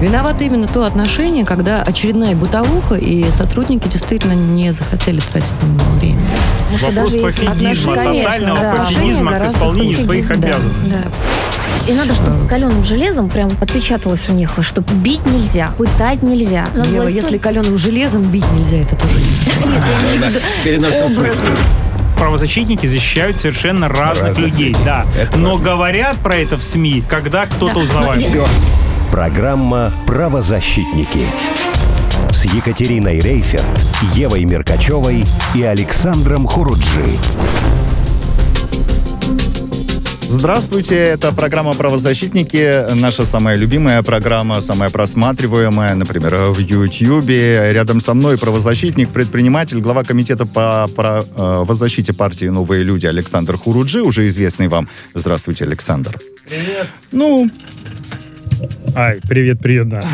Виновато именно то отношение, когда очередная бытовуха, и сотрудники действительно не захотели тратить на него время. Вопрос пофигизма, тотального да. пофигизма к исполнению своих обязанностей. Да, да. И надо, чтобы каленым железом прям отпечаталось у них, что бить нельзя, пытать нельзя. Ева, если каленым железом бить нельзя, это тоже Нет, я имею в виду правозащитники защищают совершенно разных, разных людей, людей. да. Это Но важно. говорят про это в СМИ, когда кто-то да. узнавает. Все. Программа «Правозащитники» с Екатериной Рейферт, Евой Меркачевой и Александром Хуруджи. Здравствуйте, это программа «Правозащитники», наша самая любимая программа, самая просматриваемая, например, в YouTube. Рядом со мной правозащитник, предприниматель, глава комитета по правозащите э, партии «Новые люди» Александр Хуруджи, уже известный вам. Здравствуйте, Александр. Привет. Ну... Ай, привет, привет, да.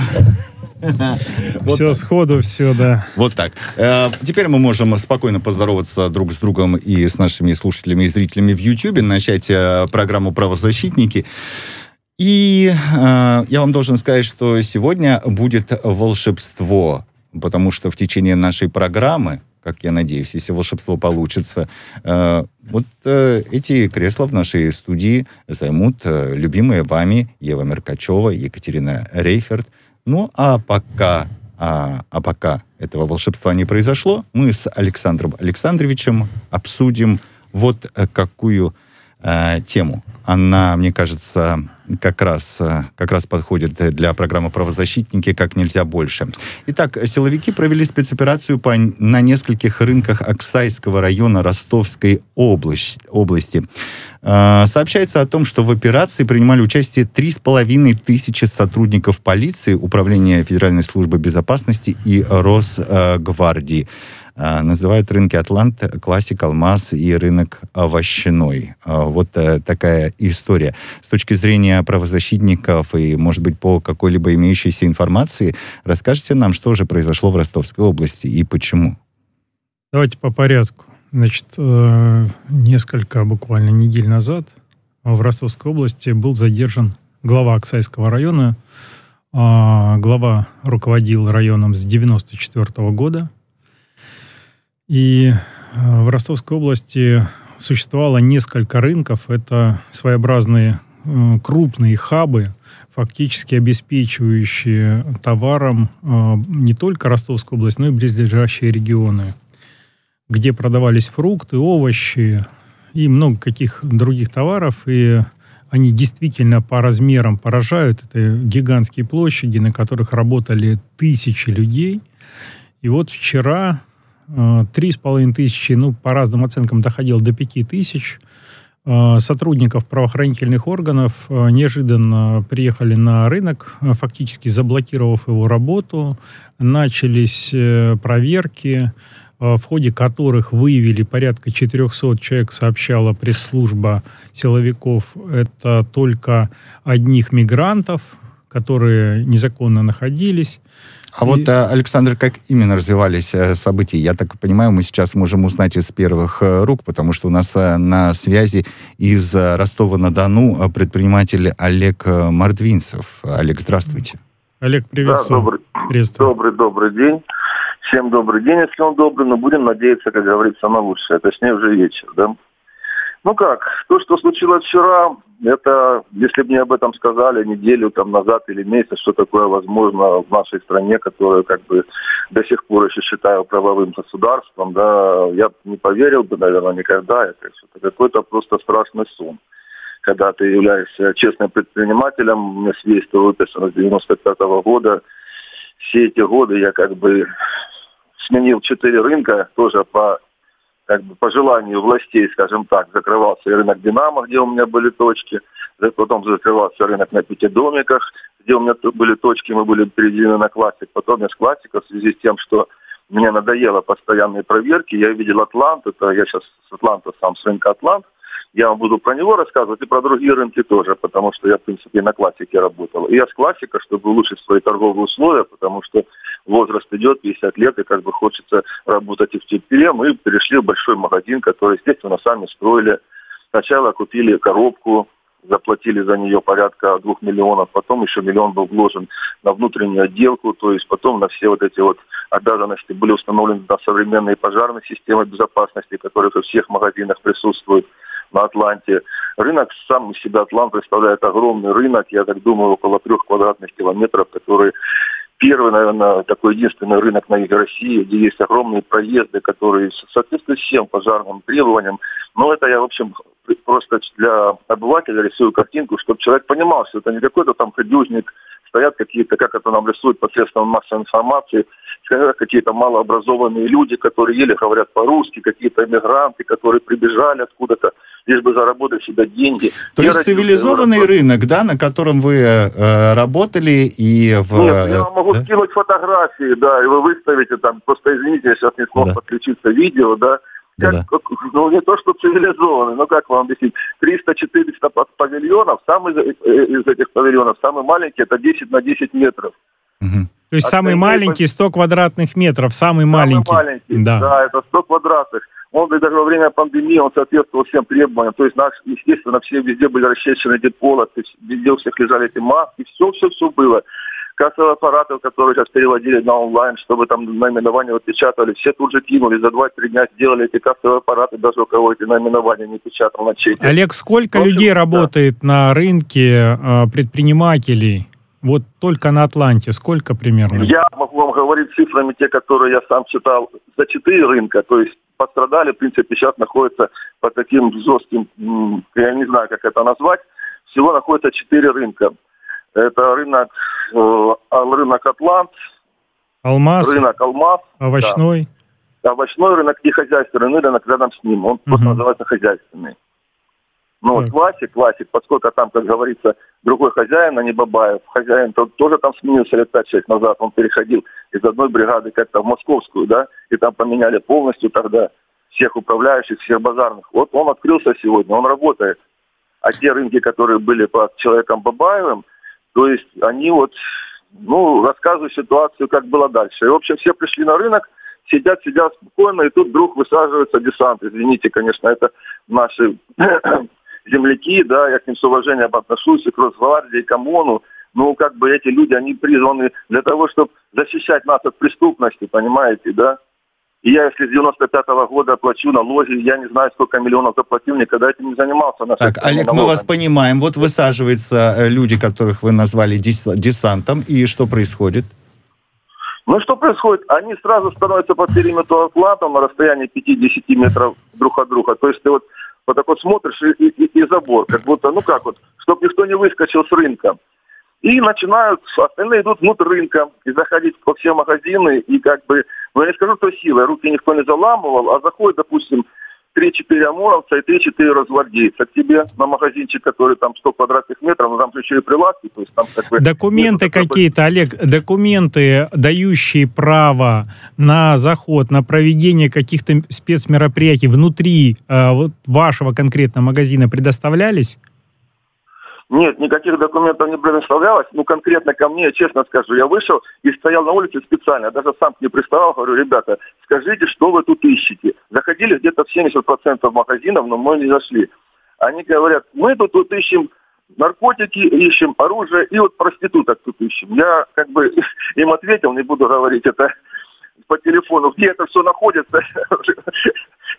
Все сходу, все, да. Вот так. Э, теперь мы можем спокойно поздороваться друг с другом и с нашими слушателями и зрителями в YouTube, начать э, программу «Правозащитники». И э, я вам должен сказать, что сегодня будет волшебство, потому что в течение нашей программы, как я надеюсь, если волшебство получится, вот эти кресла в нашей студии займут любимые вами Ева Меркачева, Екатерина Рейферт – ну, а пока, а, а пока этого волшебства не произошло, мы с Александром Александровичем обсудим вот э, какую э, тему. Она, мне кажется, как раз, э, как раз подходит для программы «Правозащитники» как нельзя больше. Итак, силовики провели спецоперацию по, на нескольких рынках Оксайского района Ростовской области. области. Э, сообщается о том, что в операции принимали участие 3,5 тысячи сотрудников полиции, Управления Федеральной службы безопасности и Росгвардии. Э, называют рынки Атлант, Классик, Алмаз и рынок овощной. Э, вот такая история. С точки зрения правозащитников и, может быть, по какой-либо имеющейся информации, расскажите нам, что же произошло в Ростовской области и почему? Давайте по порядку. Значит, э, несколько буквально недель назад в Ростовской области был задержан глава Оксайского района. А, глава руководил районом с 94 года. И э, в Ростовской области существовало несколько рынков. Это своеобразные э, крупные хабы, фактически обеспечивающие товаром не только Ростовскую область, но и близлежащие регионы где продавались фрукты, овощи и много каких других товаров. И они действительно по размерам поражают. Это гигантские площади, на которых работали тысячи людей. И вот вчера э, три с половиной тысячи, ну, по разным оценкам доходило до пяти тысяч э, сотрудников правоохранительных органов э, неожиданно приехали на рынок, фактически заблокировав его работу. Начались проверки, Э, в ходе которых выявили порядка 400 человек, сообщала пресс-служба силовиков, это только одних мигрантов, которые незаконно находились. А и... вот, э, Александр, как именно развивались э, события? Я так понимаю, мы сейчас можем узнать из первых рук, потому что у нас на связи из Ростова-на-Дону предприниматель Олег Мордвинцев. Олег, здравствуйте. Олег, приветствую. Да, добрый, добрый, добрый день. Всем добрый день, если он добрый, но будем надеяться, как говорится, на лучшее, точнее уже вечер, да. Ну как, то, что случилось вчера, это, если бы мне об этом сказали неделю там назад или месяц, что такое возможно в нашей стране, которую как бы до сих пор еще считаю правовым государством, да, я не поверил бы, наверное, никогда. Это, это какой-то просто страшный сон. Когда ты являешься честным предпринимателем, у меня свидетельство выписано с 95 -го года, все эти годы я как бы сменил четыре рынка, тоже по как бы по желанию властей, скажем так, закрывался рынок «Динамо», где у меня были точки, потом закрывался рынок на пятидомиках, где у меня были точки, мы были переведены на классик, потом я с классика в связи с тем, что мне надоело постоянные проверки, я видел «Атлант», это я сейчас с «Атланта», сам с рынка «Атлант», я вам буду про него рассказывать и про другие рынки тоже, потому что я, в принципе, на классике работал. И я с классика, чтобы улучшить свои торговые условия, потому что возраст идет, 50 лет, и как бы хочется работать и в тепле, мы перешли в большой магазин, который, естественно, сами строили. Сначала купили коробку, заплатили за нее порядка двух миллионов, потом еще миллион был вложен на внутреннюю отделку, то есть потом на все вот эти вот обязанности были установлены на современные пожарные системы безопасности, которые во всех магазинах присутствуют на Атланте. Рынок сам себя Атлант представляет огромный рынок, я так думаю, около трех квадратных километров, который первый, наверное, такой единственный рынок на юге России, где есть огромные проезды, которые соответствуют всем пожарным требованиям. Но это я, в общем, просто для обывателя рисую картинку, чтобы человек понимал, что это не какой-то там ходюжник, стоят какие-то, как это нам рисуют посредством массовой информации, какие-то малообразованные люди, которые еле говорят по-русски, какие-то иммигранты, которые прибежали откуда-то, лишь бы заработать себе деньги. То я есть цивилизованный его... рынок, да, на котором вы э, работали и в... Нет, я вам могу да? скинуть фотографии, да, и вы выставите там, просто извините, я сейчас не смог да. подключиться видео, да, как, да. как, ну, не то, что цивилизованный, но как вам объяснить, 300-400 павильонов, самый э, из этих павильонов, самый маленький, это 10 на 10 метров. Угу. То есть самый маленький 100 квадратных метров, самый, самый маленький. маленький, да. да, это 100 квадратных. Он даже во время пандемии он соответствовал всем требованиям. То есть, наш, естественно, все везде были расчищены эти полосы, везде у всех лежали эти маски, все-все-все было кассовые аппараты, которые сейчас переводили на онлайн, чтобы там наименования вот печатали, все тут же кинули, за 2-3 дня сделали эти кассовые аппараты, даже у кого эти наименования не печатал на чеке. Олег, сколько общем, людей да. работает на рынке э, предпринимателей? Вот только на Атланте сколько примерно? Я могу вам говорить цифрами, те, которые я сам читал, за четыре рынка, то есть пострадали, в принципе, сейчас находятся по таким жестким, я не знаю, как это назвать, всего находится четыре рынка. Это рынок, э, рынок Атлант, Алмаз, рынок Алмаз, овощной, да. овощной рынок и хозяйственный рынок рядом с ним. Он угу. просто называется хозяйственный. Ну, вот классик, классик, поскольку там, как говорится, другой хозяин, а не Бабаев. Хозяин тот тоже там сменился лет 5-6 назад. Он переходил из одной бригады как-то в московскую, да, и там поменяли полностью тогда всех управляющих, всех базарных. Вот он открылся сегодня, он работает. А те рынки, которые были под человеком Бабаевым, то есть они вот, ну, рассказывают ситуацию, как было дальше. И, в общем, все пришли на рынок, сидят, сидят спокойно, и тут вдруг высаживается десант. Извините, конечно, это наши земляки, да, я к ним с уважением отношусь, и к Росгвардии, и к ОМОНу. Ну, как бы эти люди, они призваны для того, чтобы защищать нас от преступности, понимаете, да? И я, если с 95-го года плачу налоги, я не знаю, сколько миллионов заплатил, никогда этим не занимался. Так, Олег, налогами. мы вас понимаем. Вот высаживаются э, люди, которых вы назвали десантом, и что происходит? Ну, что происходит? Они сразу становятся по периметру Атланта на расстоянии 5-10 метров друг от друга. То есть ты вот вот так вот смотришь и, и, и забор, как будто, ну как вот, чтобы никто не выскочил с рынка. И начинают, остальные идут внутрь рынка и заходить во все магазины, и как бы, ну я не скажу, что силой, руки никто не заламывал, а заходит, допустим, 3-4 ОМОНовца и 3-4 разгвардейца к тебе на магазинчик, который там 100 квадратных метров, но там еще и прилавки. То есть там как бы документы какие-то, Олег, документы, дающие право на заход, на проведение каких-то спецмероприятий внутри э, вот вашего конкретного магазина предоставлялись? Нет, никаких документов не предоставлялось. Ну, конкретно ко мне, честно скажу, я вышел и стоял на улице специально. Даже сам к ним приставал, говорю, ребята, скажите, что вы тут ищете. Заходили где-то в 70% магазинов, но мы не зашли. Они говорят, мы тут, тут ищем наркотики, ищем оружие и вот проституток тут ищем. Я как бы им ответил, не буду говорить это по телефону, где это все находится,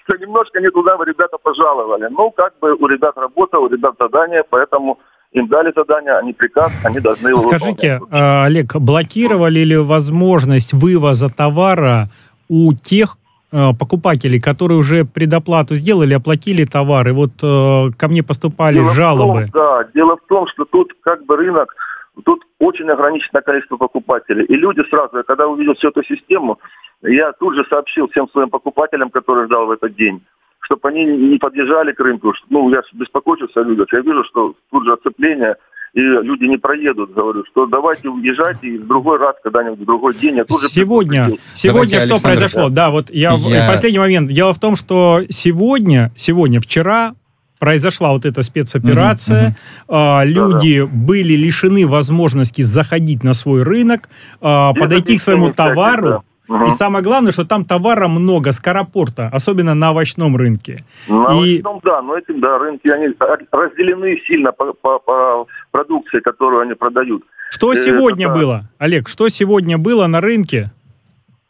что немножко не туда вы ребята пожаловали. Ну, как бы у ребят работа, у ребят задание, поэтому им дали задание, они приказ, они должны его Скажите, выполнять. А, Олег, блокировали ли возможность вывоза товара у тех а, покупателей, которые уже предоплату сделали, оплатили товары, вот э, ко мне поступали дело жалобы. том, да, дело в том, что тут как бы рынок, тут очень ограниченное количество покупателей. И люди сразу, когда увидел всю эту систему, я тут же сообщил всем своим покупателям, которые ждал в этот день, чтобы они не подъезжали к рынку. Ну, я беспокоюсь о людях. Я вижу, что тут же оцепление, и люди не проедут. Говорю, что давайте уезжайте, и в другой раз, когда-нибудь в другой день. Я тут же сегодня, сегодня что Александр, произошло? Да, вот я, я... последний момент. Дело в том, что сегодня, сегодня, вчера произошла вот эта спецоперация, угу, угу. люди да, да. были лишены возможности заходить на свой рынок, а, подойти к своему товару, И самое главное, что там товара много, скоропорта, особенно на овощном рынке. На И- овощном, да, но эти, да, рынки, они разделены сильно по, по- по продукции, которую они продают. Что Э, сегодня это- было, Олег, что сегодня было на рынке?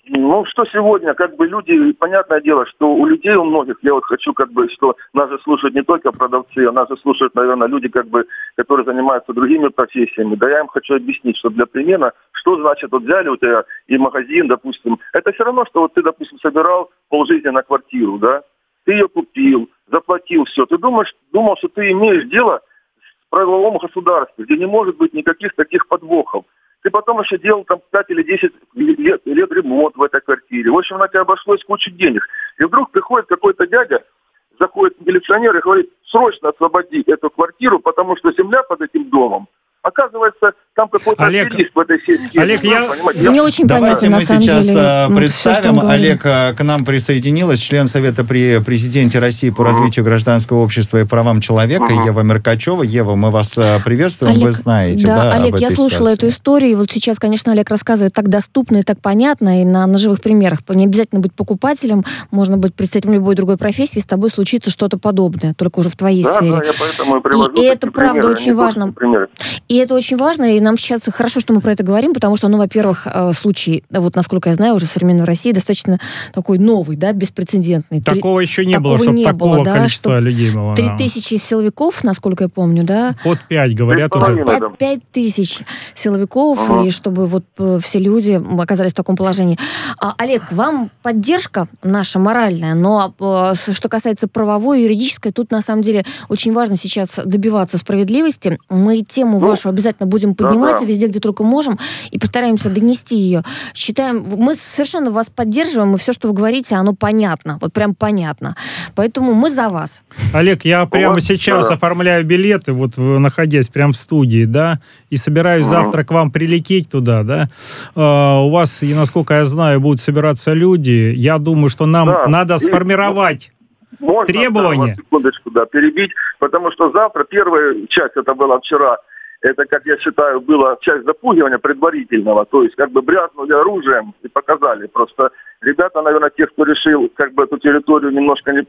Ну, что сегодня, как бы люди, понятное дело, что у людей, у многих, я вот хочу, как бы, что нас же слушают не только продавцы, а нас же слушают, наверное, люди, как бы, которые занимаются другими профессиями. Да я им хочу объяснить, что для примера, что значит, вот взяли у тебя и магазин, допустим, это все равно, что вот ты, допустим, собирал полжизни на квартиру, да, ты ее купил, заплатил все, ты думаешь, думал, что ты имеешь дело в правовом государстве, где не может быть никаких таких подвохов. Ты потом еще делал там 5 или 10 лет, лет ремонт в этой квартире. В общем, на тебя обошлось кучу денег. И вдруг приходит какой-то дядя, заходит милиционер и говорит, срочно освободи эту квартиру, потому что земля под этим домом. Оказывается, там какой-то Олег, в этой сети. Олег, я- Понимаете, Не очень Давайте понятно, на мы самом сейчас деле. э, ну, представим. говорит. Олег э, к нам присоединилась, член Совета при президенте России по развитию гражданского общества и правам человека Ева Меркачева. Ева, мы вас э, приветствуем, вы знаете, да, да, об Олег, я слушала ситуации. эту историю, и вот сейчас, конечно, Олег рассказывает так доступно и так понятно, и на, на живых примерах. Не обязательно быть покупателем, можно быть представителем любой другой профессии, с тобой случится что-то подобное, только уже в твоей Да, сфере. да, я поэтому и привожу И это такие правда примеры, а очень важно. примеры. И это очень важно, и нам сейчас хорошо, что мы про это говорим, потому что, ну, во-первых, э, случай, вот насколько я знаю, уже современный в России достаточно такой новый, да, беспрецедентный. Три- Такого еще не было, такого чтобы не такого было, да, количества чтоб людей было. Три тысячи силовиков, насколько я помню, да, Под пять, говорят Три уже. Пять, тысяч силовиков, Ага. и чтобы вот э, все люди оказались в таком положении. А, Олег, вам поддержка наша моральная, но э, что касается правовой, юридической, тут на самом деле очень важно сейчас добиваться справедливости. Мы тему Ну, вашу обязательно будем поднимать да-да. везде, где только можем, и постараемся донести ее. Считаем, мы совершенно вас поддерживаем, и все, что вы говорите, оно понятно, вот прям понятно. Поэтому мы за вас. Олег, я прямо сейчас да. оформляю билеты, вот находясь прямо в студии, да, и собираюсь завтра к вам прилететь туда, да. А, у вас, и насколько я знаю, будут собираться люди. Я думаю, что нам Да, надо и- сформировать Можно, Требования? да, вот секундочку, да, перебить, потому что завтра, первая часть, это была вчера, это, как я считаю, была часть запугивания предварительного, то есть как бы брязнули оружием и показали. Просто ребята, наверное, те, кто решил как бы эту территорию немножко не...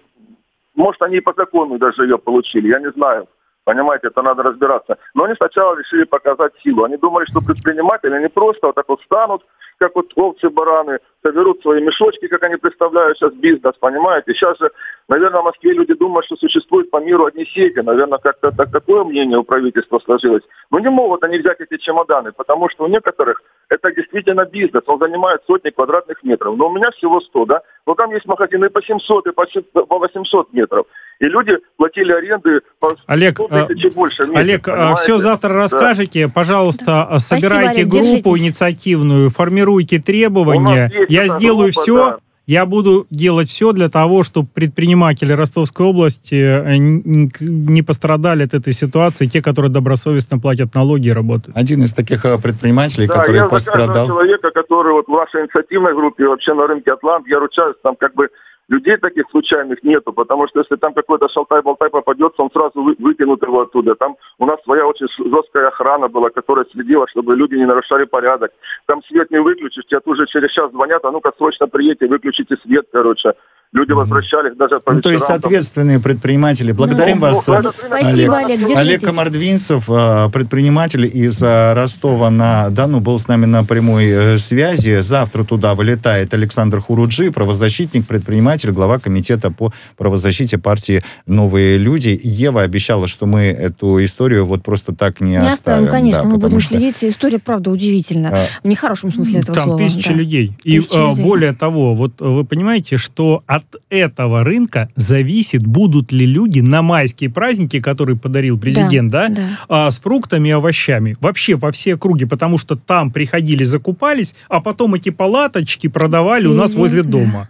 Может, они и по закону даже ее получили, я не знаю. Понимаете, это надо разбираться. Но они сначала решили показать силу. Они думали, что предприниматели, они просто вот так вот станут, как вот овцы-бараны, соберут свои мешочки, как они представляют сейчас бизнес, понимаете? Сейчас же, наверное, в Москве люди думают, что существует по миру одни сети. Наверное, как-то так, такое мнение у правительства сложилось. Но не могут они взять эти чемоданы, потому что у некоторых это действительно бизнес. Он занимает сотни квадратных метров. Но у меня всего 100, да? Но там есть магазины по 700 и по се- по 800 метров. И люди платили аренды по 100 Олег, а, тысяч и больше месяц, Олег, понимаете? все завтра расскажете. Пожалуйста, а, Спасибо, собирайте Олег, группу держитесь. инициативную, формируйте У требования. Я сделаю группа, все. да. Я буду делать все для того, чтобы предприниматели Ростовской области э, не пострадали от этой ситуации, те, которые добросовестно платят налоги и работают. Один из таких э, предпринимателей, Да, который я пострадал. каждого человека, который вот в вашей инициативной группе, вообще на рынке Атлант, я ручаюсь, там как бы людей таких случайных нету, потому что если там какой-то шалтай-болтай попадется, он сразу вы- выкинут его оттуда. Там у нас своя очень жесткая охрана была, которая следила, чтобы люди не нарушали порядок. Там свет не выключишь, тебе тут же через час звонят, а ну-ка срочно приедьте, выключите свет, короче. Люди возвращались даже по Ну, то есть там. ответственные предприниматели. Благодарим Ну, вас, ну, э, это- Спасибо, Олег, держитесь. Олег Комардвинцев, э, предприниматель из э, Ростова на Дону, был с нами на прямой э, связи. Завтра туда вылетает Александр Хуруджи, правозащитник, предприниматель, глава комитета по правозащите партии «Новые люди». Ева обещала, что мы эту историю вот просто так не, Не оставим, оставим. конечно, да, мы потому будем что, следить. История, правда, удивительна. э, В нехорошем смысле этого Там слова. тысячи да. людей. И Тысячи э, людей. более того, вот э, вы понимаете, что от этого рынка зависит, будут ли люди на майские праздники, которые подарил президент, да, да. а, с фруктами и овощами. Вообще по всей округе, потому что там приходили, закупались, а потом эти палаточки продавали у нас Везде, возле да. дома.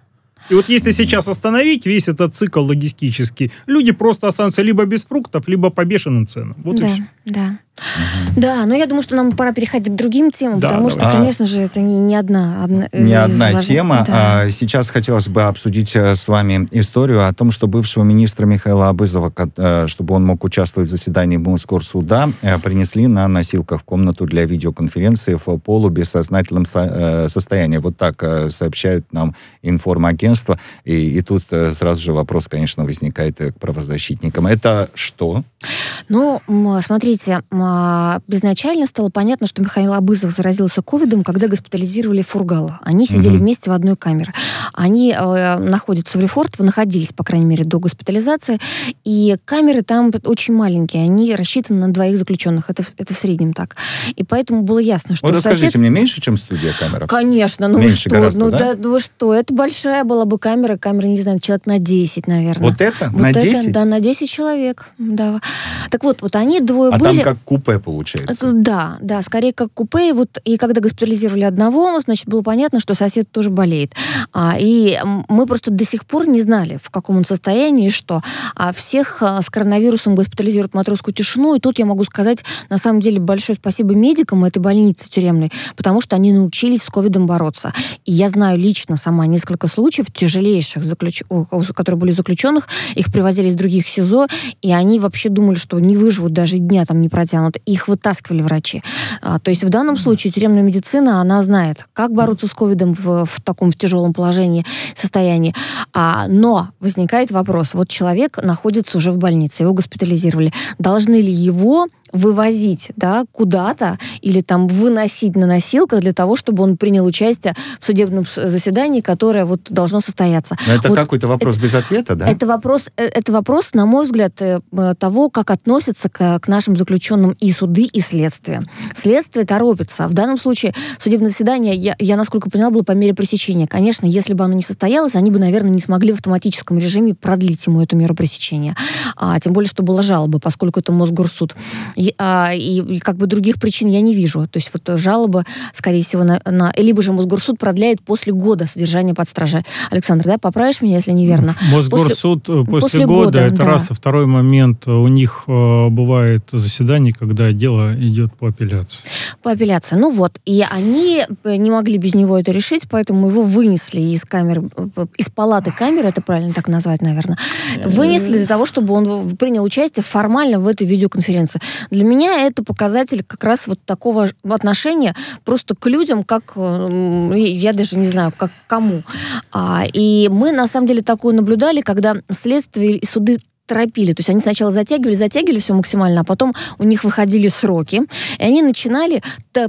И вот если сейчас остановить весь этот цикл логистический, люди просто останутся либо без фруктов, либо по бешеным ценам. Вот и Да. все. Да. Да, но я думаю, что нам пора переходить к другим темам, Да, потому что, давай. конечно же, это не, не одна, одна Не одна важных- тема. да. А, Сейчас хотелось бы обсудить э, с вами историю о том, что бывшего министра Михаила Абызова, э, чтобы он мог участвовать в заседании Мосгорсуда, э, принесли на носилках в комнату для видеоконференции в полубессознательном со- состоянии. Вот так сообщают нам информагентства. И, и тут сразу же вопрос, конечно, возникает к правозащитникам. Это что? Ну, м, смотрите, а, изначально стало понятно, что Михаил Абызов заразился ковидом, когда госпитализировали Фургала. Они сидели Мгм. вместе в одной камере. Они э, находятся в Лефортово, находились, по крайней мере, до госпитализации, и камеры там очень маленькие, они рассчитаны на двоих заключенных, это, это в среднем так. И поэтому было ясно, что Вот сосед- расскажите мне, меньше, чем студия камера? Конечно, ну Меньше что, гораздо, ну да? да? вы что, это большая была бы камера, камера, не знаю, человек на 10, наверное. Вот это? Вот на это, 10? да, на 10 человек, да. Так вот, вот они двое а были... там как купе получается. Это- Да, да, скорее как купе. И Вот, и когда госпитализировали одного, значит, было понятно, что сосед тоже болеет. А, и мы просто до сих пор не знали, в каком он состоянии и что. А всех а, с коронавирусом госпитализируют матросскую тишину. И тут я могу сказать, на самом деле, большое спасибо медикам этой больницы тюремной, потому что они научились с ковидом бороться. И я знаю лично сама несколько случаев тяжелейших, заключ... которые были заключенных, их привозили из других СИЗО, и они вообще думали, что не выживут, даже дня там не протянут. Их вытаскивали врачи. А, то есть в данном случае тюремная медицина, она знает, как бороться с ковидом в, в таком в тяжелом положении, состоянии. А, но возникает вопрос, вот человек находится уже в больнице, его госпитализировали. Должны ли его вывозить да, куда-то или там выносить на носилках для того, чтобы он принял участие в судебном заседании, которое вот должно состояться. Но это Вот какой-то вопрос без ответа, да? это вопрос, э, это вопрос, на мой взгляд, э, того, как относятся к, к нашим заключенным и суды, и следствие. Следствие торопится. В данном случае судебное заседание, я, я насколько поняла, было по мере пресечения. Конечно, если бы оно не состоялось, они бы, наверное, не смогли в автоматическом режиме продлить ему эту меру пресечения. А, тем более, что была жалоба, поскольку это Мосгорсуд. И, а, и, как бы других причин я не вижу. То есть вот жалоба, скорее всего, на, на- либо же Мосгорсуд продляет после года содержания под стражей. Александр, да, поправишь меня, если неверно? Мосгорсуд э, после, после года, года, это да. раз. А второй момент, у них э, бывает заседание, когда дело идет по апелляции. По апелляции. Ну вот. И они э, не могли без него это решить, поэтому его вынесли из камеры, из палаты камеры, это правильно так назвать, наверное, вынесли для того, чтобы он принял участие формально в этой видеоконференции. Для меня это показатель как раз вот такого отношения просто к людям, как, э, м, я даже не знаю, как к кому. А, и мы, на самом деле, такое наблюдали, когда следствие и суды торопили. То есть они сначала затягивали, затягивали все максимально, а потом у них выходили сроки, и они начинали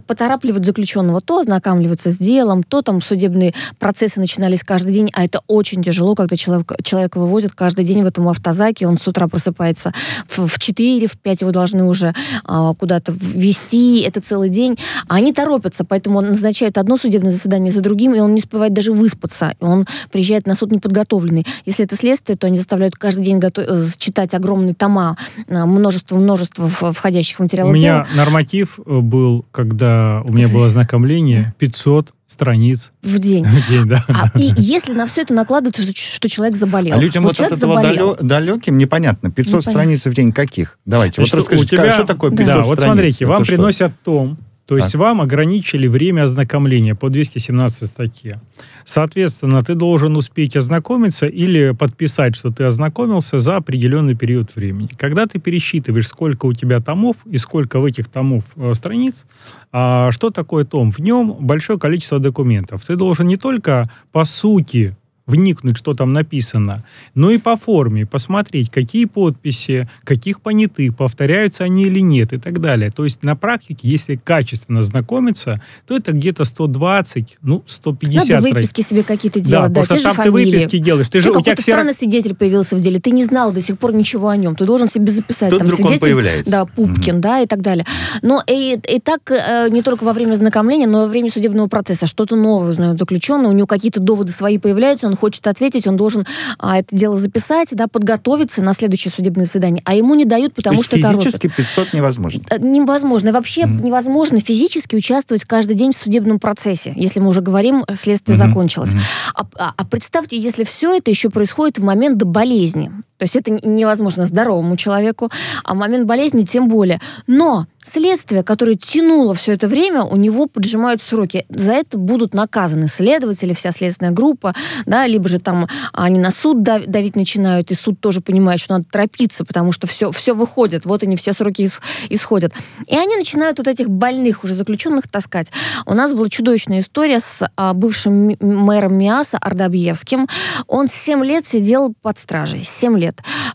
поторапливать заключенного, то ознакомливаться с делом, то там судебные процессы начинались каждый день, а это очень тяжело, когда человек, человека вывозят каждый день в этом автозаке, он с утра просыпается в, в 4, в 5 его должны уже а, куда-то ввести, это целый день, а они торопятся, поэтому он назначает одно судебное заседание за другим, и он не успевает даже выспаться, и он приезжает на суд неподготовленный. Если это следствие, то они заставляют каждый день гото- э, читать огромные тома, множество-множество в- входящих У материалов меня дела норматив э, был, когда у меня было ознакомление, 500 страниц в день. в день, да. А, и если на все это накладывается, что, что человек заболел. А людям вот, от человек этого заболел. далё- далеким непонятно. 500 Непонятно. страниц в день каких? Давайте, вот Значит, расскажите, у тебя- что такое 500 Да, вот страниц? смотрите, Это вам что? приносят том, то есть вам ограничили время ознакомления по 217 статье. Соответственно, ты должен успеть ознакомиться или подписать, что ты ознакомился за определенный период времени. Когда ты пересчитываешь, сколько у тебя томов и сколько в этих томов э, страниц, а, что такое том? В нем большое количество документов. Ты должен не только по сути вникнуть, что там написано, но и по форме посмотреть, какие подписи, каких понятых, повторяются они или нет и так далее. То есть на практике, если качественно знакомиться, то это где-то 120, ну, 150 Надо страниц. выписки себе какие-то Да, делать, да, потому те что там ты выписки делаешь. Ты Ты же, у тебя ксерок- странный свидетель появился в деле, ты не знал до сих пор ничего о нем, ты должен себе записать. Тут там, вдруг он свидетель, появляется. Да, Пупкин, да, и так далее. Но и, и так э, не только во время знакомления, но и во время судебного процесса. Что-то новое узнает заключенный, у него какие-то доводы свои появляются, он хочет ответить, он должен а, это дело записать, да, подготовиться на следующее судебное заседание. А ему не дают, То потому есть что торопят. физически 500 невозможно. Э, Невозможно. Вообще невозможно физически участвовать каждый день в судебном процессе, если мы уже говорим, следствие Мгм, закончилось. А, а- а представьте, если все это еще происходит в момент до болезни. То есть это невозможно здоровому человеку, а момент болезни тем более. Но следствие, которое тянуло все это время, у него поджимают сроки. За это будут наказаны следователи, вся следственная группа, да, либо же там они на суд давить начинают, и суд тоже понимает, что надо торопиться, потому что все, все выходит, вот они все сроки исходят. И они начинают вот этих больных уже заключенных таскать. У нас была чудовищная история с а, бывшим мэром МИАСа Ардабьевским. Он 7 лет сидел под стражей, 7 лет.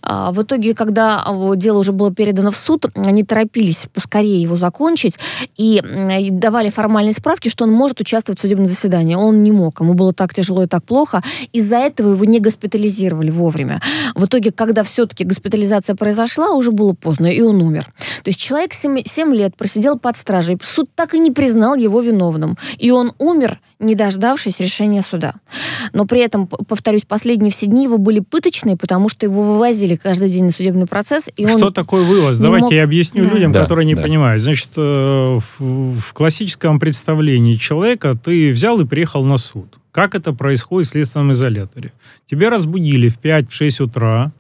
А, в итоге, когда а, дело уже было передано в суд, они торопились поскорее его закончить и давали формальные справки, что он может участвовать в судебном заседании. Он не мог, ему было так тяжело и так плохо. Из-за этого его не госпитализировали вовремя. В итоге, когда все-таки госпитализация произошла, уже было поздно, и он умер. То есть человек 7, 7 лет просидел под стражей, суд так и не признал его виновным. И он умер, не дождавшись решения суда. Но при этом, повторюсь, последние все дни его были пыточные, потому что его вывозили каждый день на судебный процесс. И что он такое вывоз? Давайте мог... я объясню да. людям, да, которые не да. понимают. Значит, э, в, в классическом представлении человека ты взял и приехал на суд. Как это происходит в следственном изоляторе? Тебя разбудили в 5-6 утра,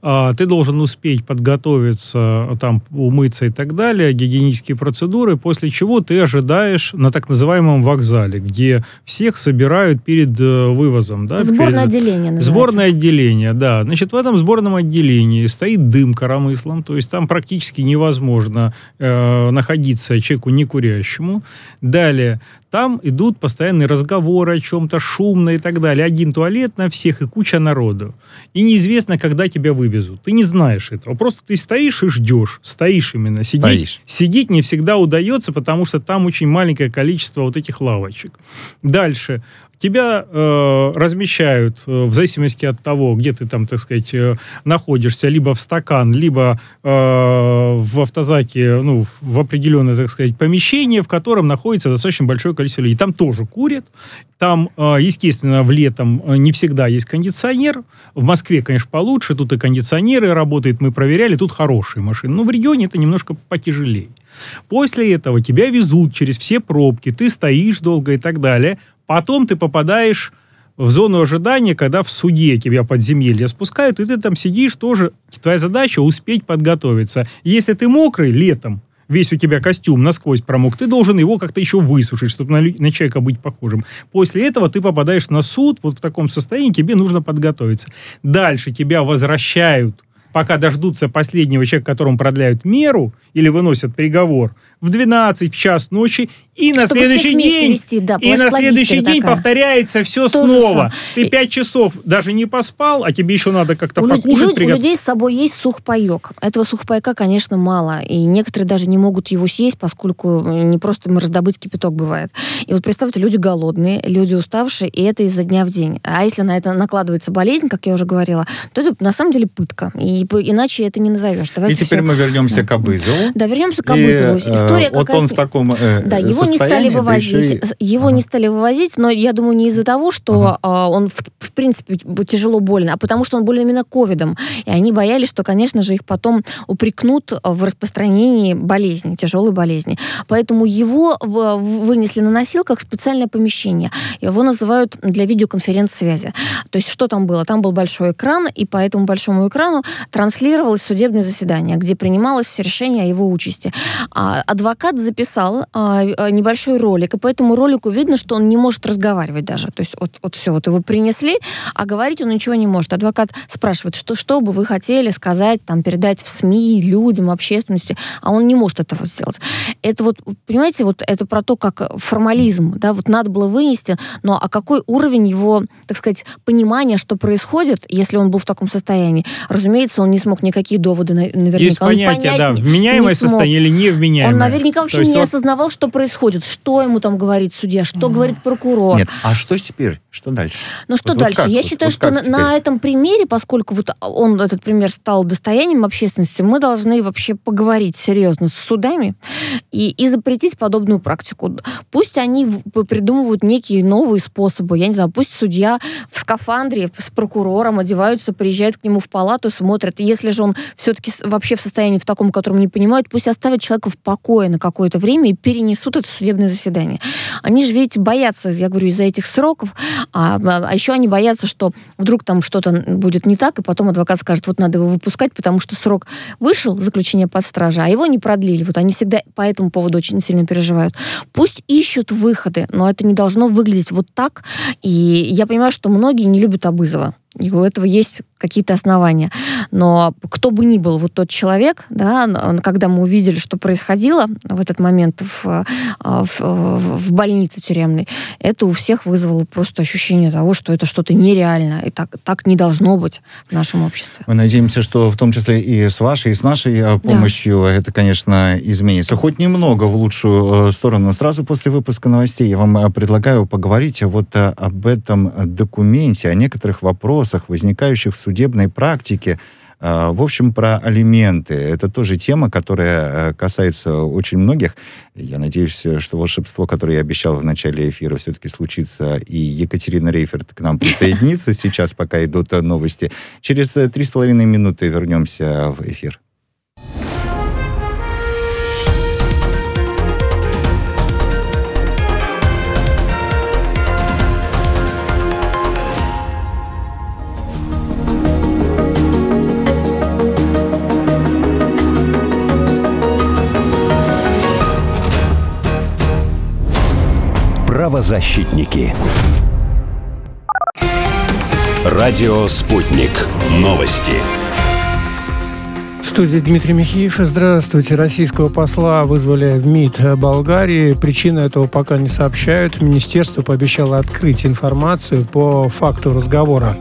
а, ты должен успеть подготовиться, там, умыться и так далее, гигиенические процедуры, после чего ты ожидаешь на так называемом вокзале, где всех собирают перед э, вывозом. Да, Сборное перед... отделение называется. Сборное отделение, да. Значит, в этом сборном отделении стоит дым коромыслом, то есть там практически невозможно э, находиться человеку не курящему. Далее, там идут постоянные разговоры о чем-то, шумно и так далее. Один туалет на всех и куча народу. И неизвестно, когда тебя вывезут. Ты не знаешь этого. Просто ты стоишь и ждешь. Стоишь именно. Сидеть, Стоишь. сидеть не всегда удается, потому что там очень маленькое количество вот этих лавочек. Дальше тебя э, размещают э, в зависимости от того, где ты там, так сказать, э, находишься, либо в стакан, либо э, в автозаке, ну, в определенное, так сказать, помещение, в котором находится достаточно большое количество людей. Там тоже курят, там, э, естественно, в летом э, не всегда есть кондиционер. В Москве, конечно, получше, тут и кондиционеры работают, мы проверяли, тут хорошие машины. Но в регионе это немножко потяжелее. После этого тебя везут через все пробки, ты стоишь долго и так далее. Потом ты попадаешь в зону ожидания, когда в суде тебя подземелье спускают, и ты там сидишь тоже. Твоя задача успеть подготовиться. Если ты мокрый летом, весь у тебя костюм насквозь промок, ты должен его как-то еще высушить, чтобы на, на человека быть похожим. После этого ты попадаешь на суд, вот в таком состоянии тебе нужно подготовиться. Дальше тебя возвращают пока дождутся последнего человека, которому продляют меру или выносят приговор, в 12 в час ночи, и на Чтобы следующий день, вести, да, и на следующий день такая. повторяется все То снова. Ты И- пять часов даже не поспал, а тебе еще надо как-то У, люд- покушать, люд- у приготовить. людей с собой есть сухпайок. Этого сухпайка, конечно, мало. И некоторые даже не могут его съесть, поскольку не просто им раздобыть кипяток бывает. И вот представьте, люди голодные, люди уставшие, и это изо дня в день. А если на это накладывается болезнь, как я уже говорила, то это на самом деле пытка. И иначе это не назовешь. И Давайте теперь всё- мы вернемся Да. к Абызову. Да, вернемся к И, Абызову. э, История вот какая он с- в таком э, Да, его не стали да вывозить. еще и- Его Ага. не стали вывозить, но я думаю, не из-за того, что а, он, в, в принципе, тяжело больно, а потому что он болен именно ковидом. И они боялись, что, конечно же, их потом упрекнут в распространении болезни, тяжелой болезни. Поэтому его вынесли на носилках в специальное помещение. Его называют для видеоконференц-связи. То есть что там было? Там был большой экран, и по этому большому экрану транслировалось судебное заседание, где принималось решение о его участи. А адвокат записал а, а, небольшой ролик, и по этому ролику видно, что он не может разговаривать даже. То есть вот, вот все, вот его принесли, а говорить он ничего не может. Адвокат спрашивает, что, что бы вы хотели сказать, там, передать в СМИ, людям, общественности, а он не может этого сделать. Это вот, понимаете, вот это про то, как формализм, да, вот надо было вынести, но а какой уровень его, так сказать, понимания, что происходит, если он был в таком состоянии? Разумеется, он не смог никакие доводы на- наверняка. Есть он понятие, понять да, вменяемое состояние или невменяемое. Он наверняка вообще не вот осознавал, что происходит, что ему там говорит судья, что говорит прокурор. Нет, а что теперь? Что дальше? Ну что Вот- вот дальше? как? Я Вот- считаю, вот что на, на этом примере, поскольку вот он, этот пример стал достоянием общественности, мы должны вообще поговорить серьезно с судами и, и запретить подобную практику. Пусть они придумывают некие новые способы. Я не знаю, пусть судья в скафандре с прокурором одеваются, приезжают к нему в палату, смотрят. Если же он все-таки вообще в состоянии в таком, котором не понимают, пусть оставят человека в покое на какое-то время и перенесут это судебное заседание. Они же, видите, боятся, я говорю, из-за этих сроков. А, а еще они боятся, что вдруг там что-то будет не так, и потом адвокат скажет, вот надо его выпускать, потому что срок вышел, заключение под стражей, а его не продлили. Вот они всегда по этому поводу очень сильно переживают. Пусть ищут выходы, но это не должно выглядеть вот так. И я понимаю, что многие не любят Абызова. И у этого есть какие-то основания. Но кто бы ни был вот тот человек, да, когда мы увидели, что происходило в этот момент в, а, в, в больнице тюремной, это у всех вызвало просто ощущение того, что это что-то нереально, и так, так не должно быть в нашем обществе. Мы надеемся, что в том числе и с вашей, и с нашей а, помощью да. это, конечно, изменится. Хоть немного в лучшую э, сторону. Сразу после выпуска новостей я вам э, предлагаю поговорить вот э, об этом документе, о некоторых вопросах, возникающих в судебной практике. А, в общем, про алименты. Это тоже тема, которая э, касается очень многих. Я надеюсь, что волшебство, которое я обещал в начале эфира, все-таки случится. И Екатерина Рейферт к нам присоединится сейчас, пока идут новости. Через э, три с половиной минуты вернемся в эфир. Правозащитники. Радио «Спутник». Новости. В студии Дмитрий Михеев. Здравствуйте. Российского посла вызвали в МИД Болгарии. Причины этого пока не сообщают. Министерство пообещало открыть информацию по факту разговора.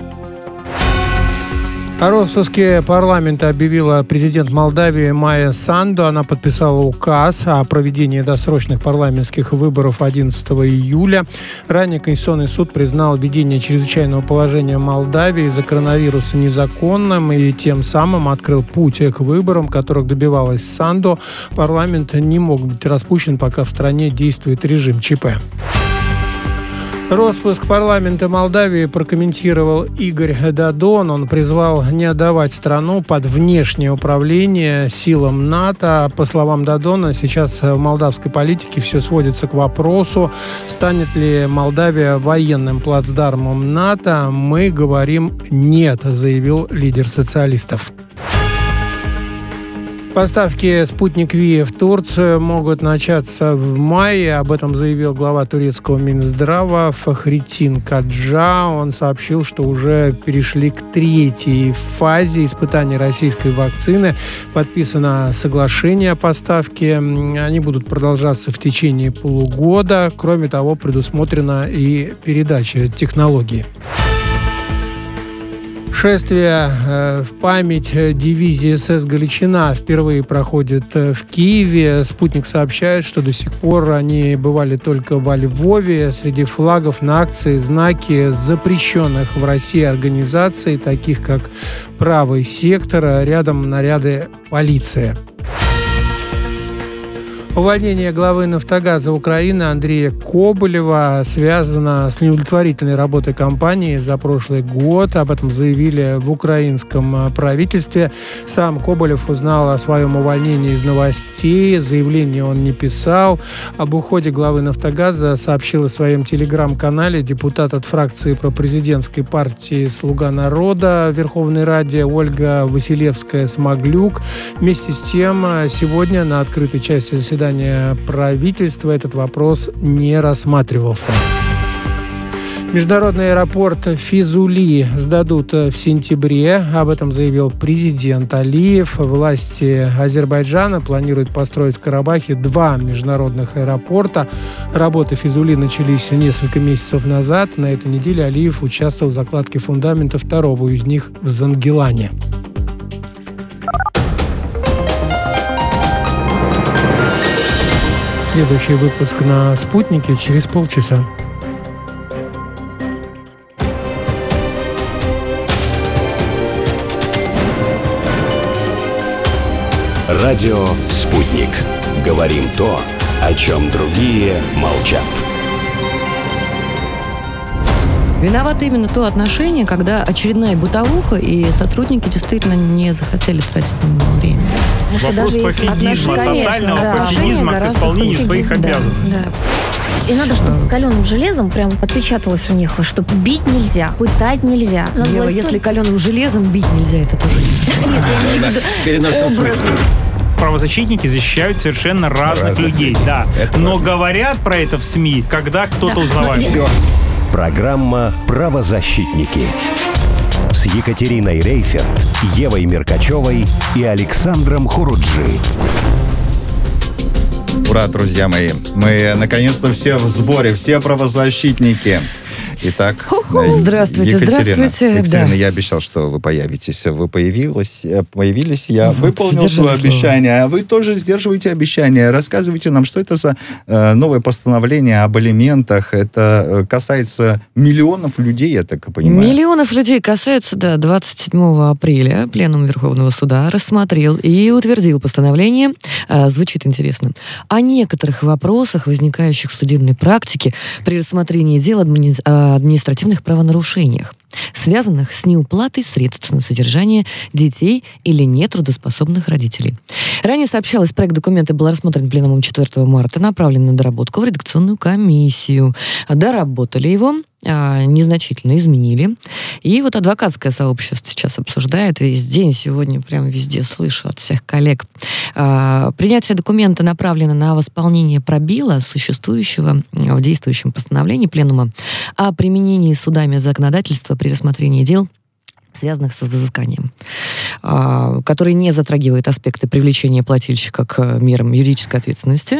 О распуске парламента объявила президент Молдавии Майя Санду. Она подписала указ о проведении досрочных парламентских выборов 11 июля. Ранее Конституционный суд признал введение чрезвычайного положения Молдавии из-за коронавируса незаконным и тем самым открыл путь к выборам, которых добивалась Санду. Парламент не мог быть распущен, пока в стране действует режим ЧП. Роспуск парламента Молдавии прокомментировал Игорь Дадон. Он призвал не отдавать страну под внешнее управление силам НАТО. По словам Дадона, сейчас в молдавской политике все сводится к вопросу, станет ли Молдавия военным плацдармом НАТО. Мы говорим «нет», заявил лидер социалистов. Поставки «Спутник Ви» в Турцию могут начаться в мае. Об этом заявил глава турецкого Минздрава Фахритин Каджа. Он сообщил, что уже перешли к третьей фазе испытания российской вакцины. Подписано соглашение о поставке. Они будут продолжаться в течение полугода. Кроме того, предусмотрена и передача технологии. Шествие э, в память дивизии СС «Галичина» впервые проходит э, в Киеве. Спутник сообщает, что до сих пор они бывали только во Львове. Среди флагов на акции знаки запрещенных в России организаций, таких как «Правый сектор», рядом наряды полиции. Увольнение главы «Нафтогаза Украины» Андрея Коболева связано с неудовлетворительной работой компании за прошлый год. Об этом заявили в украинском правительстве. Сам Коболев узнал о своем увольнении из новостей. Заявление он не писал. Об уходе главы «Нафтогаза» сообщил в своем телеграм-канале депутат от фракции пропрезидентской партии «Слуга народа» Верховной Раде Ольга Василевская-Смоглюк. Вместе с тем, сегодня на открытой части заседания заседания правительства этот вопрос не рассматривался. Международный аэропорт Физули сдадут в сентябре. Об этом заявил президент Алиев. Власти Азербайджана планируют построить в Карабахе два международных аэропорта. Работы Физули начались несколько месяцев назад. На этой неделе Алиев участвовал в закладке фундамента второго из них в Зангелане. Следующий выпуск на «Спутнике» через полчаса. Радио «Спутник». Говорим то, о чем другие молчат. Виновато именно то отношение, когда очередная бытовуха, и сотрудники действительно не захотели тратить на него время. Вопрос пофигизма, тотального да. пофигизма к исполнению своих обязанностей. Да. И надо, чтобы каленым железом прям отпечаталось у них, что бить нельзя, пытать нельзя. Надо Ева, если каленым железом бить нельзя, это тоже не Нет, я в виду образ. Правозащитники защищают совершенно разных, Разных людей, людей. да. Это Но важно. говорят про это в СМИ, когда кто-то Да, узнавает. Все. Программа «Правозащитники» с Екатериной Рейферт, Евой Меркачевой и Александром Хуруджи. Ура, друзья мои. Мы наконец-то все в сборе, все правозащитники. Итак, Здравствуйте, Екатерина. здравствуйте, Екатерина, да. я обещал, что вы появитесь. Вы появилась, э, появились. Я Мгм, выполнил свое обещание. А вы тоже сдерживаете обещание. Рассказывайте нам, что это за э, новое постановление об алиментах. Это э, касается миллионов людей, я так понимаю. Миллионов людей касается, да, 27 апреля Пленум Верховного Суда рассмотрел и утвердил постановление, а, звучит интересно, о некоторых вопросах, возникающих в судебной практике при рассмотрении дел админи- о административных правонарушениях, связанных с неуплатой средств на содержание детей или нетрудоспособных родителей. Ранее сообщалось, проект документа был рассмотрен пленумом 4 марта, направлен на доработку в редакционную комиссию. Доработали его, а, незначительно изменили. И вот адвокатское сообщество сейчас обсуждает весь день, сегодня прям везде слышу от всех коллег. А, Принятие документа направлено на восполнение пробила, существующего в действующем постановлении Пленума о применении судами законодательства при рассмотрении дел связанных с взысканием, который не затрагивает аспекты привлечения плательщика к мерам юридической ответственности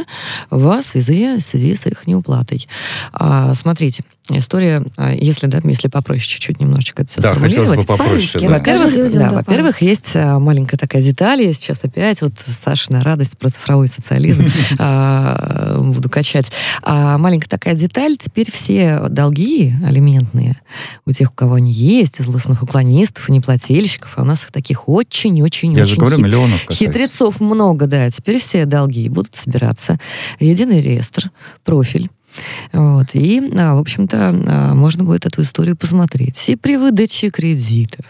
в связи, в связи с их неуплатой. А, Смотрите, история, а, если, да, если попроще чуть-чуть немножечко это все Да, хотелось бы попроще. Да. Во-первых, да, во-первых, есть а, маленькая такая деталь, я сейчас опять вот Сашина радость про цифровой социализм а, буду качать. А, маленькая такая деталь, теперь все долги алиментные у тех, у кого они есть, у злостных уклонистов и неплательщиков, а у нас их таких очень-очень-очень Я же говорю, миллионов касается. Хитрецов много, да. Теперь все долги будут собираться единый реестр, профиль. Вот. И, а, в общем-то, а, можно будет эту историю посмотреть. И при выдаче кредитов,